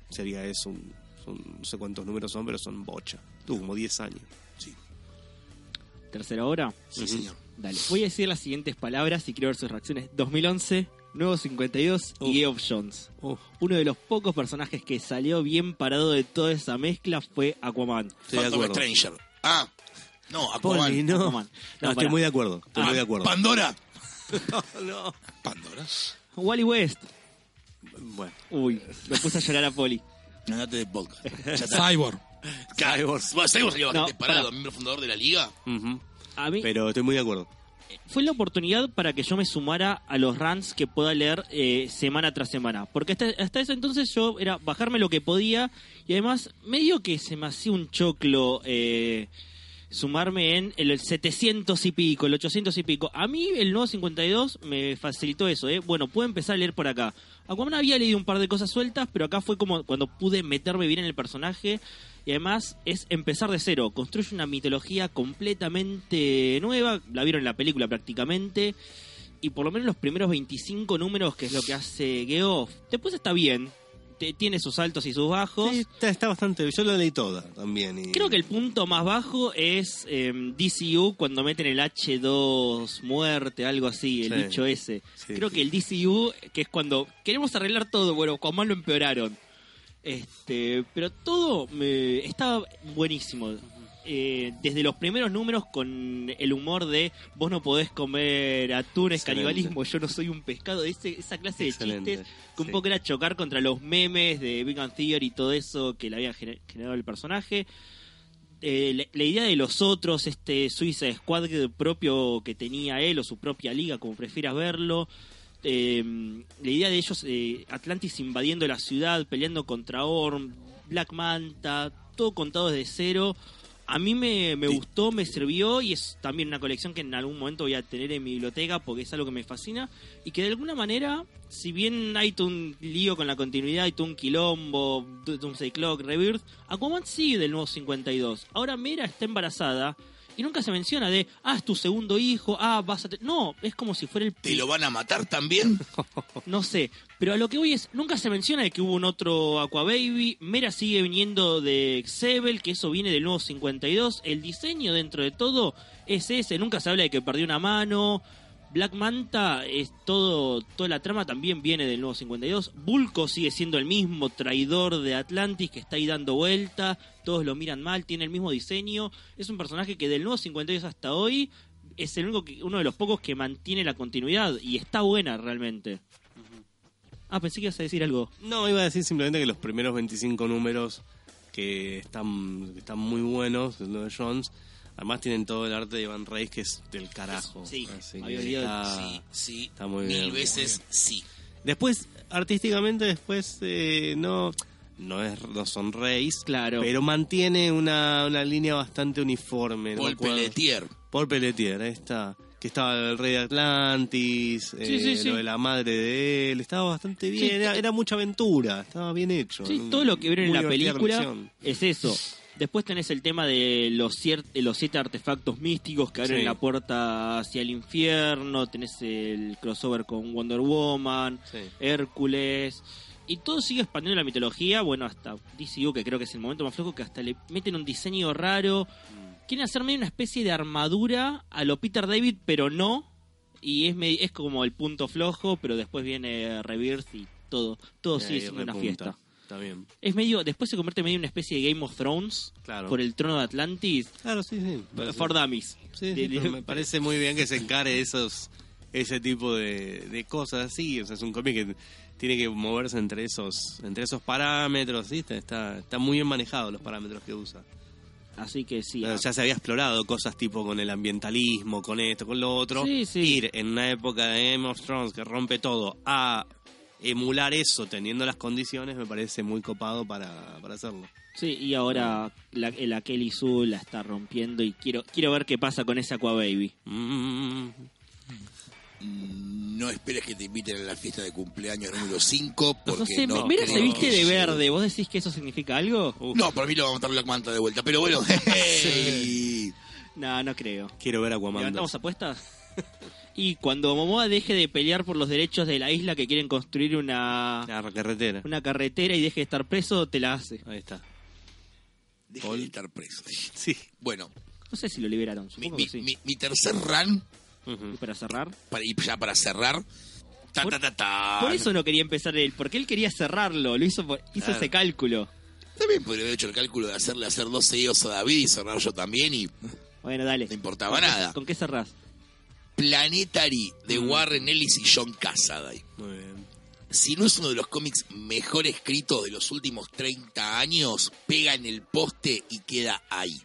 Sería eso, un, son- no sé cuántos números son, pero son bocha. Tuvo como 10 años. Sí, Tercera hora. sí señor. Dale. Voy a decir las siguientes palabras y quiero ver sus reacciones. 2011, Nuevo 52 Uf. y Geoff Jones. Uno de los pocos personajes que salió bien parado de toda esa mezcla fue Aquaman. estoy de Phantom acuerdo. Stranger. Ah, no, Poli, Aquaman. no. Aquaman. No, No, estoy muy de acuerdo. Estoy Ah, muy de acuerdo. Pandora. no. Pandora. Wally West. Bueno. Uy, lo puse a llorar a Poli. Andate de podcast. Cyborg. Cyborg. Bueno, Cyborg sería bastante No, parado, miembro fundador de la liga. Ujú. A mí Pero estoy muy de acuerdo. fue la oportunidad para que yo me sumara a los runs que pueda leer eh, semana tras semana. Porque hasta, hasta ese entonces yo era bajarme lo que podía y además medio que se me hacía un choclo eh, sumarme en el 700 y pico, el 800 y pico. A mí el nuevo 52 me facilitó eso, ¿eh? Bueno, puedo empezar a leer por acá. Aquaman había leído un par de cosas sueltas, pero acá fue como cuando pude meterme bien en el personaje. Y además es empezar de cero. Construye una mitología completamente nueva. La vieron en la película prácticamente. Y por lo menos los primeros 25 números, que es lo que hace Geoff. Después está bien. Te- tiene sus altos y sus bajos. Sí, está, está bastante. Yo lo leí toda también. y- Creo que el punto más bajo es eh, DCU cuando meten el H2 muerte, algo así, el Sí. bicho ese. Sí. Creo que el DCU, que es cuando queremos arreglar todo, bueno, con más lo empeoraron. Este, pero todo me, está buenísimo. Eh, desde los primeros números con el humor de vos no podés comer atún, es Excelente. canibalismo, yo no soy un pescado, ese, esa clase de chistes que un sí. poco era chocar contra los memes de Big Bang Theory y todo eso que le había gener- generado el personaje. Eh, la, la idea de los otros, este Suiza Squad propio que tenía él o su propia liga, como prefieras verlo. Eh, la idea de ellos, eh, Atlantis invadiendo la ciudad, peleando contra Orm, Black Manta, todo contado desde cero. A mí me, me Sí. gustó, me sirvió y es también una colección que en algún momento voy a tener en mi biblioteca porque es algo que me fascina y que de alguna manera, si bien hay todo un lío con la continuidad, hay todo un quilombo, Doomsday Clock, Rebirth, Aquaman sigue del nuevo 52. Ahora Mera está embarazada y nunca se menciona de, ah, es tu segundo hijo, ah, vas a... te-". No, es como si fuera el... ¿Te lo van a matar también? No sé, pero a lo que voy es, nunca se menciona de que hubo un otro Aquababy, Mera sigue viniendo de Xebel, que eso viene del nuevo 52, el diseño dentro de todo es ese, nunca se habla de que perdió una mano, Black Manta es todo, toda la trama también viene del nuevo 52, Bulko sigue siendo el mismo traidor de Atlantis que está ahí dando vuelta, todos lo miran mal, tiene el mismo diseño, es un personaje que del nuevo 52 hasta hoy es el único que, uno de los pocos que mantiene la continuidad y está buena realmente. Ah, pensé que ibas a decir algo. No, iba a decir simplemente que los primeros 25 números que están, que están muy buenos, de lo de Jones, además tienen todo el arte de Van Reis que es del carajo. Sí, Así que está- sí, sí. está muy Mil bien. veces sí. Después, artísticamente, después eh, no, no, es, no son Reis, Claro. pero mantiene una, una línea bastante uniforme. no me Paul acuerdo. Pelletier. Paul Pelletier, ahí está. Que estaba el rey de Atlantis, eh, Sí, sí, sí. lo de la madre de él, estaba bastante bien, Sí. era, era mucha aventura, estaba bien hecho. Sí, todo lo que vieron en la película es eso. Después tenés el tema de los, cier- de los siete artefactos místicos que abren Sí. la puerta hacia el infierno. Tenés el crossover con Wonder Woman, Sí. Hércules. Y todo sigue expandiendo la mitología. Bueno, hasta DCU, que creo que es el momento más flojo, que hasta le meten un diseño raro. Quieren hacer medio una especie de armadura a lo Peter David, pero no. Y es, es como el punto flojo, pero después viene Rebirth y todo. Todo Y sigue siendo una fiesta. Está bien. Es medio, después se convierte medio en una especie de Game of Thrones Claro. por el trono de Atlantis. Claro, sí, sí. For Dummies. Sí, sí, De- de- pero me parece muy bien que se encare esos ese tipo de, de cosas así. O sea, es un cómic que tiene que moverse entre esos entre esos parámetros. ¿sí? Está, está muy bien manejado los parámetros que usa. Así que sí. Pero ya se había explorado cosas tipo con el ambientalismo, con esto, con lo otro. Sí, sí. Ir en una época de Game of Thrones que rompe todo a emular eso teniendo las condiciones me parece muy copado para, para hacerlo. Sí, y ahora la, la Kelly Sue la está rompiendo y quiero quiero ver qué pasa con ese Aqua Baby. Mm, No esperes que te inviten a la fiesta de cumpleaños número 5 porque no sé, no mira creo se viste que de verde. ¿Vos decís que eso significa algo? No, para mí lo va a matar Black Manta de vuelta, pero bueno. hey. No, no creo. quiero ver a Aquaman. ¿Levantamos apuestas? y cuando Momoa deje de pelear por los derechos de la isla que quieren construir una, La carretera. una carretera y deje de estar preso, te la hace. Ahí está. Deje Paul. de estar preso. Sí. Bueno, No sé si lo liberaron, mi, supongo mi- que sí. mi- mi tercer run, Y para cerrar. para, y ya para cerrar. Ta, Por- ta, ta, ta. Por eso no quería empezar él, porque él quería cerrarlo, lo hizo por- hizo Claro. ese cálculo. También podría haber hecho el cálculo de hacerle hacer dos seguidos a David y cerrar yo también y Bueno, dale. no importaba ¿Con qué- nada. ¿Con qué cerrás? Planetary de Warren Ellis y John Cassaday. Muy bien. Si no es uno de los cómics mejor escritos de los últimos 30 años, pega en el poste y queda ahí.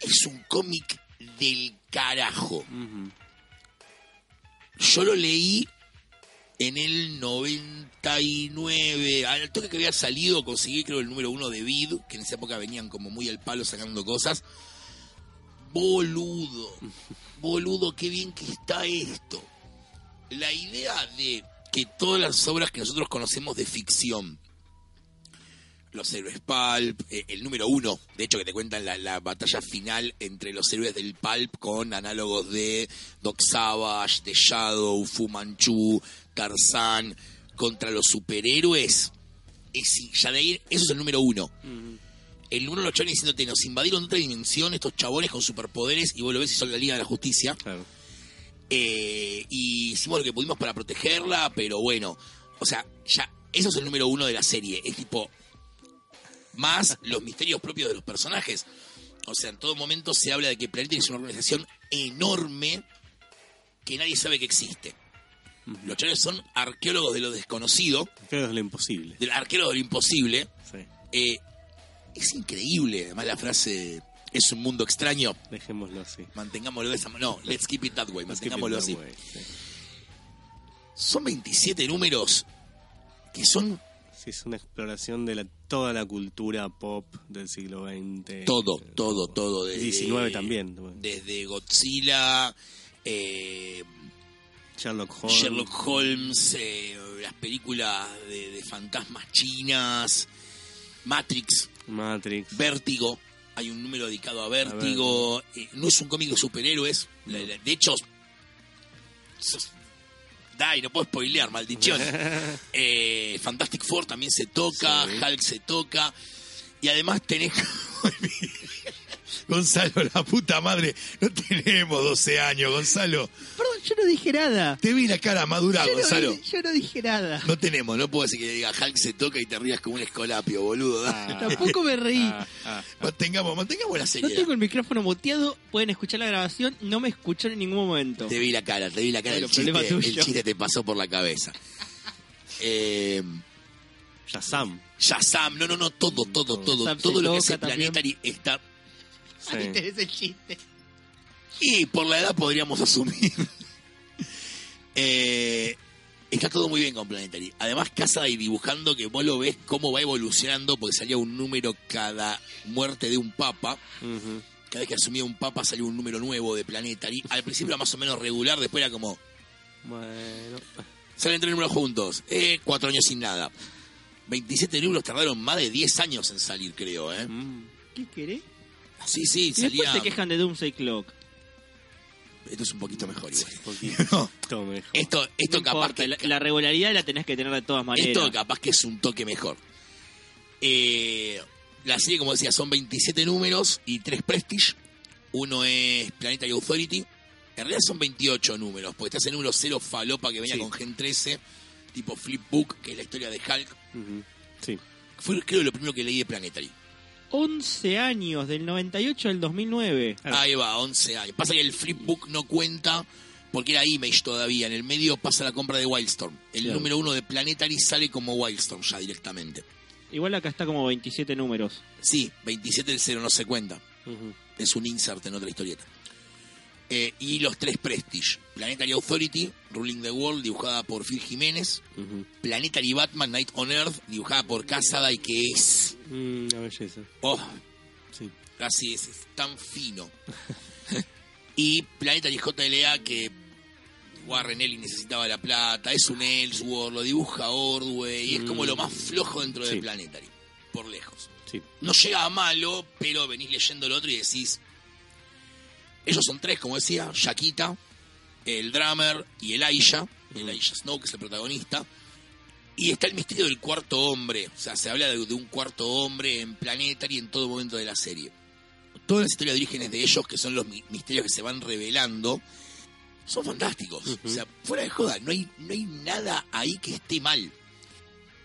Es un cómic del carajo. Yo lo leí en el 99. Al toque que había salido, conseguí creo el número uno de Vid, que en esa época venían como muy al palo sacando cosas. Boludo, boludo, qué bien que está esto. La idea de que todas las obras que nosotros conocemos de ficción, los héroes Pulp, eh, el número uno, de hecho que te cuentan la, la batalla final entre los héroes del Pulp con análogos de Doc Savage, de Shadow, Fu Manchu, Tarzan, contra los superhéroes. Es, ya de ahí, eso es el número uno. El número de los chabones diciéndote, nos invadieron de otra dimensión estos chabones con superpoderes y vos lo ves y son la Liga de la Justicia. Claro. Eh, y hicimos lo que pudimos para protegerla, pero bueno, o sea, ya, eso es el número uno de la serie. Es tipo, más los misterios propios de los personajes. O sea, en todo momento se habla de que Planeta es una organización enorme que nadie sabe que existe. Los chavales son arqueólogos de lo desconocido, que es lo imposible. del arqueólogo de lo imposible. Sí. Eh, es increíble, además la frase es un mundo extraño. Dejémoslo así. Mantengámoslo de esa manera. No, let's keep it that way. Mantengámoslo así. way, sí. Son 27 números que son Sí, es una exploración de la, toda la cultura pop del siglo XX. todo, Eh, todo, todo. Desde, 19 también. Desde Godzilla, eh, Sherlock Holmes. Sherlock Holmes, eh, las películas de, de fantasmas chinas, Matrix, Matrix. Vértigo. Hay un número dedicado a Vértigo. Eh, no es un cómic de superhéroes. De hecho, Dai, no puedo spoilear, maldición. Eh, Fantastic Four también se toca, Sí. Hulk se toca. Y además tenés. Gonzalo, la puta madre, no tenemos 12 años, Gonzalo. Perdón, yo no dije nada. Te vi la cara madura, Yo no, Gonzalo. yo no dije nada. No tenemos, no puedo decir que diga Hulk se toca y te rías como un escolapio, boludo. Ah. Tampoco me reí. Ah, ah. Mantengamos, mantengamos la No seriedad. tengo el micrófono muteado, pueden escuchar la grabación, no me escuchó en ningún momento. Te vi la cara, te vi la cara, el Bueno, problema chiste, el chiste te pasó por la cabeza. Eh, Shazam. Shazam, no, no, no, todo, todo, todo, Shazam todo lo que hace también. Planetary está... A mí Sí. te interesa el chiste. Y por la edad podríamos asumir. Eh, está todo muy bien con Planetary. Además, casa y dibujando que vos lo ves cómo va evolucionando, porque salía un número cada muerte de un papa. Cada vez que asumía un papa salía un número nuevo de Planetary. Al principio era más o menos regular, después era como, Bueno. salen tres números juntos. Eh, cuatro años sin nada. 27 números tardaron más de 10 años en salir, creo, ¿eh? Mm. ¿Qué querés? Sí, sí, Y después salía... se quejan de Doomsday Clock. Esto es un poquito mejor igual. Un poquito No, mejor. esto, esto No capaz importa, que... la, la regularidad la tenés que tener de todas maneras. Esto capaz que es un toque mejor. Eh, la serie, como decía, son 27 números y 3 Prestige. Uno es Planetary Authority. En realidad son 28 números, porque está ese número 0 falopa que venía Sí. con Gen 13, tipo Flipbook, que es la historia de Hulk. Sí. Fue creo lo primero que leí de Planetary. 11 años, del 98 al 2009. Claro. Ahí va, 11 años. Pasa que el Flipbook no cuenta porque era Image todavía. En el medio pasa la compra de Wildstorm. El Claro. número uno de Planetary sale como Wildstorm ya directamente. Igual acá está como 27 números. Sí, 27 del 0 no se cuenta. Es un insert en otra historieta. Eh, y los tres Prestige. Planetary Authority, Ruling the World, dibujada por Phil Jiménez. Ujú. Planetary Batman, Night on Earth, dibujada por Casada y que es... Mm, una belleza. Oh, Sí. así es, es tan fino. y Planetary JLA que Warren Ellis necesitaba la plata, es un Ellsworth, lo dibuja Ordway, y es como Mm. lo más flojo dentro de. Planetary, por lejos. Sí. no llega a malo, pero venís leyendo el otro y decís. Ellos son tres, como decía: Shakita, el drummer y el Aisha. El Aisha Snow, que es el protagonista. Y está el misterio del cuarto hombre. O sea, se habla de, de un cuarto hombre en Planetary en todo momento de la serie. Todas las historias de orígenes de ellos, que son los mi- misterios que se van revelando, son fantásticos. O sea, fuera de joda, no hay, no hay nada ahí que esté mal.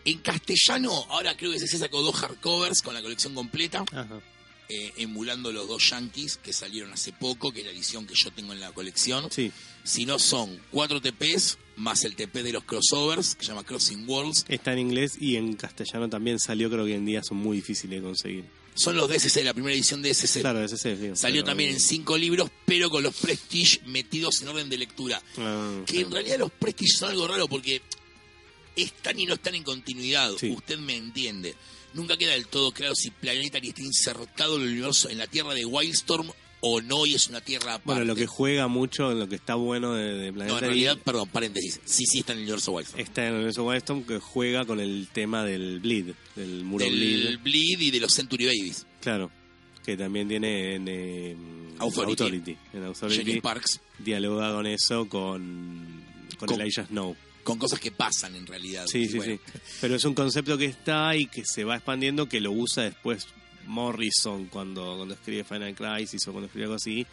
En castellano, ahora creo que se sacó dos hardcovers con la colección completa. Ajá. Eh, emulando los dos Yankees que salieron hace poco, que es la edición que yo tengo en la colección. Sí. Sino son cuatro TPs más el TP de los crossovers, que se llama Crossing Worlds. Está en inglés y en castellano también salió, creo que hoy en día son muy difíciles de conseguir. Son los DSC, la primera edición de DSC. Claro, digo, Salió pero- también en cinco libros, pero con los Prestige metidos en orden de lectura. Ah, Que en realidad los Prestige son algo raro porque están y no están en continuidad. Sí. Usted me entiende. Nunca queda del todo claro si Planetary está insertado en el universo, en la tierra de Wildstorm o no, y es una tierra aparte. Bueno, lo que juega mucho, lo que está bueno de, de no, en realidad, perdón, paréntesis. Sí, sí está en el universo Wildstorm. está en el universo Wildstorm que juega con el tema del bleed, del muro Del bleed. Bleed y de los Century Babies. Claro, que también tiene en eh, Authority. En Jenny Authority Parks. dialoga con eso con, con, Con- Elijah Snow. Con cosas que pasan en realidad. Sí, Y sí, bueno, sí. Pero es un concepto que está y que se va expandiendo, que lo usa después Morrison cuando, cuando escribe Final Crisis o cuando escribe algo así.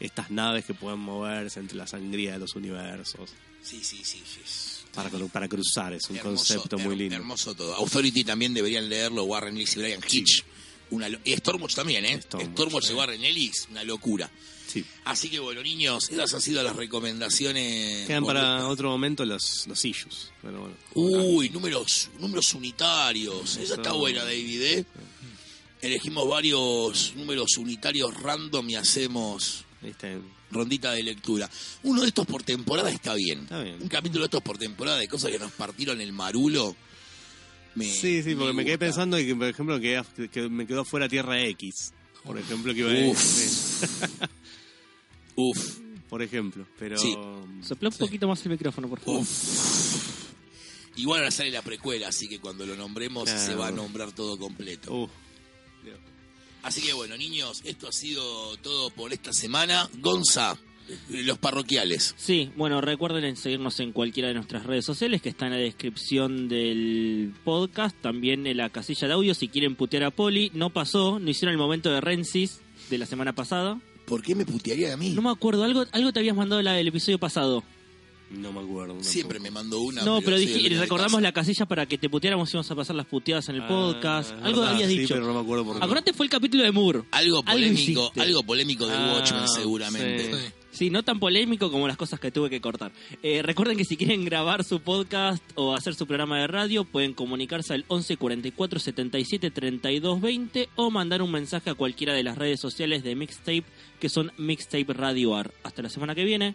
Estas naves que pueden moverse entre la sangría de los universos Sí, sí, sí. para, para cruzar. Es un Hermoso, concepto muy lindo. Hermoso todo. Authority también deberían leerlo, Warren Ellis y Brian Hitch. Una y Stormwatch también, ¿eh? Stormwatch, Stormwatch, eh. Warren Ellis, una locura. Sí. Así que bueno, niños, esas han sido las recomendaciones. Quedan Bueno, para otro momento los, los issues. Pero bueno. Uy, números, números unitarios. Esa está buena, David, ¿eh? Elegimos varios números unitarios random y hacemos está. rondita de lectura. Uno de estos por temporada está bien. Está bien. Un capítulo de estos por temporada de cosas que nos partieron el marulo. Me, Sí, sí, porque me, quedé pensando que, por ejemplo, que, que me quedó fuera Tierra X. Por ejemplo, que iba a Uf. Por ejemplo, pero. Sí. Sopla un poquito más el micrófono, por favor. uf. Igual ahora sale la precuela, así que cuando lo nombremos Claro. se va a nombrar todo completo. Uf. Así que bueno, niños, esto ha sido todo por esta semana. Gonza, los parroquiales. Sí, bueno, recuerden en seguirnos en cualquiera de nuestras redes sociales que está en la descripción del podcast, también en la casilla de audio si quieren putear a Poli. No pasó, no hicieron el momento de Rensis de la semana pasada. ¿Por qué me putearía a mí? No me acuerdo, algo, algo te habías mandado la- el episodio pasado. No me acuerdo. tampoco. Siempre me mandó una. no, pero dije, recordamos la casilla para que te puteáramos y íbamos a pasar las puteadas en el Ah, podcast. es Algo verdad, habías sí, dicho. pero no me acuerdo por qué. Acordate fue el capítulo de Moore. Algo polémico, algo polémico de Ah, Watchmen seguramente. sí. Sí, no tan polémico como las cosas que tuve que cortar. Eh, recuerden que si quieren grabar su podcast o hacer su programa de radio, pueden comunicarse al 11 44 77 32 20 o mandar un mensaje a cualquiera de las redes sociales de Mixtape, que son Mixtape Radio Ar. Hasta la semana que viene.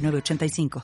906985.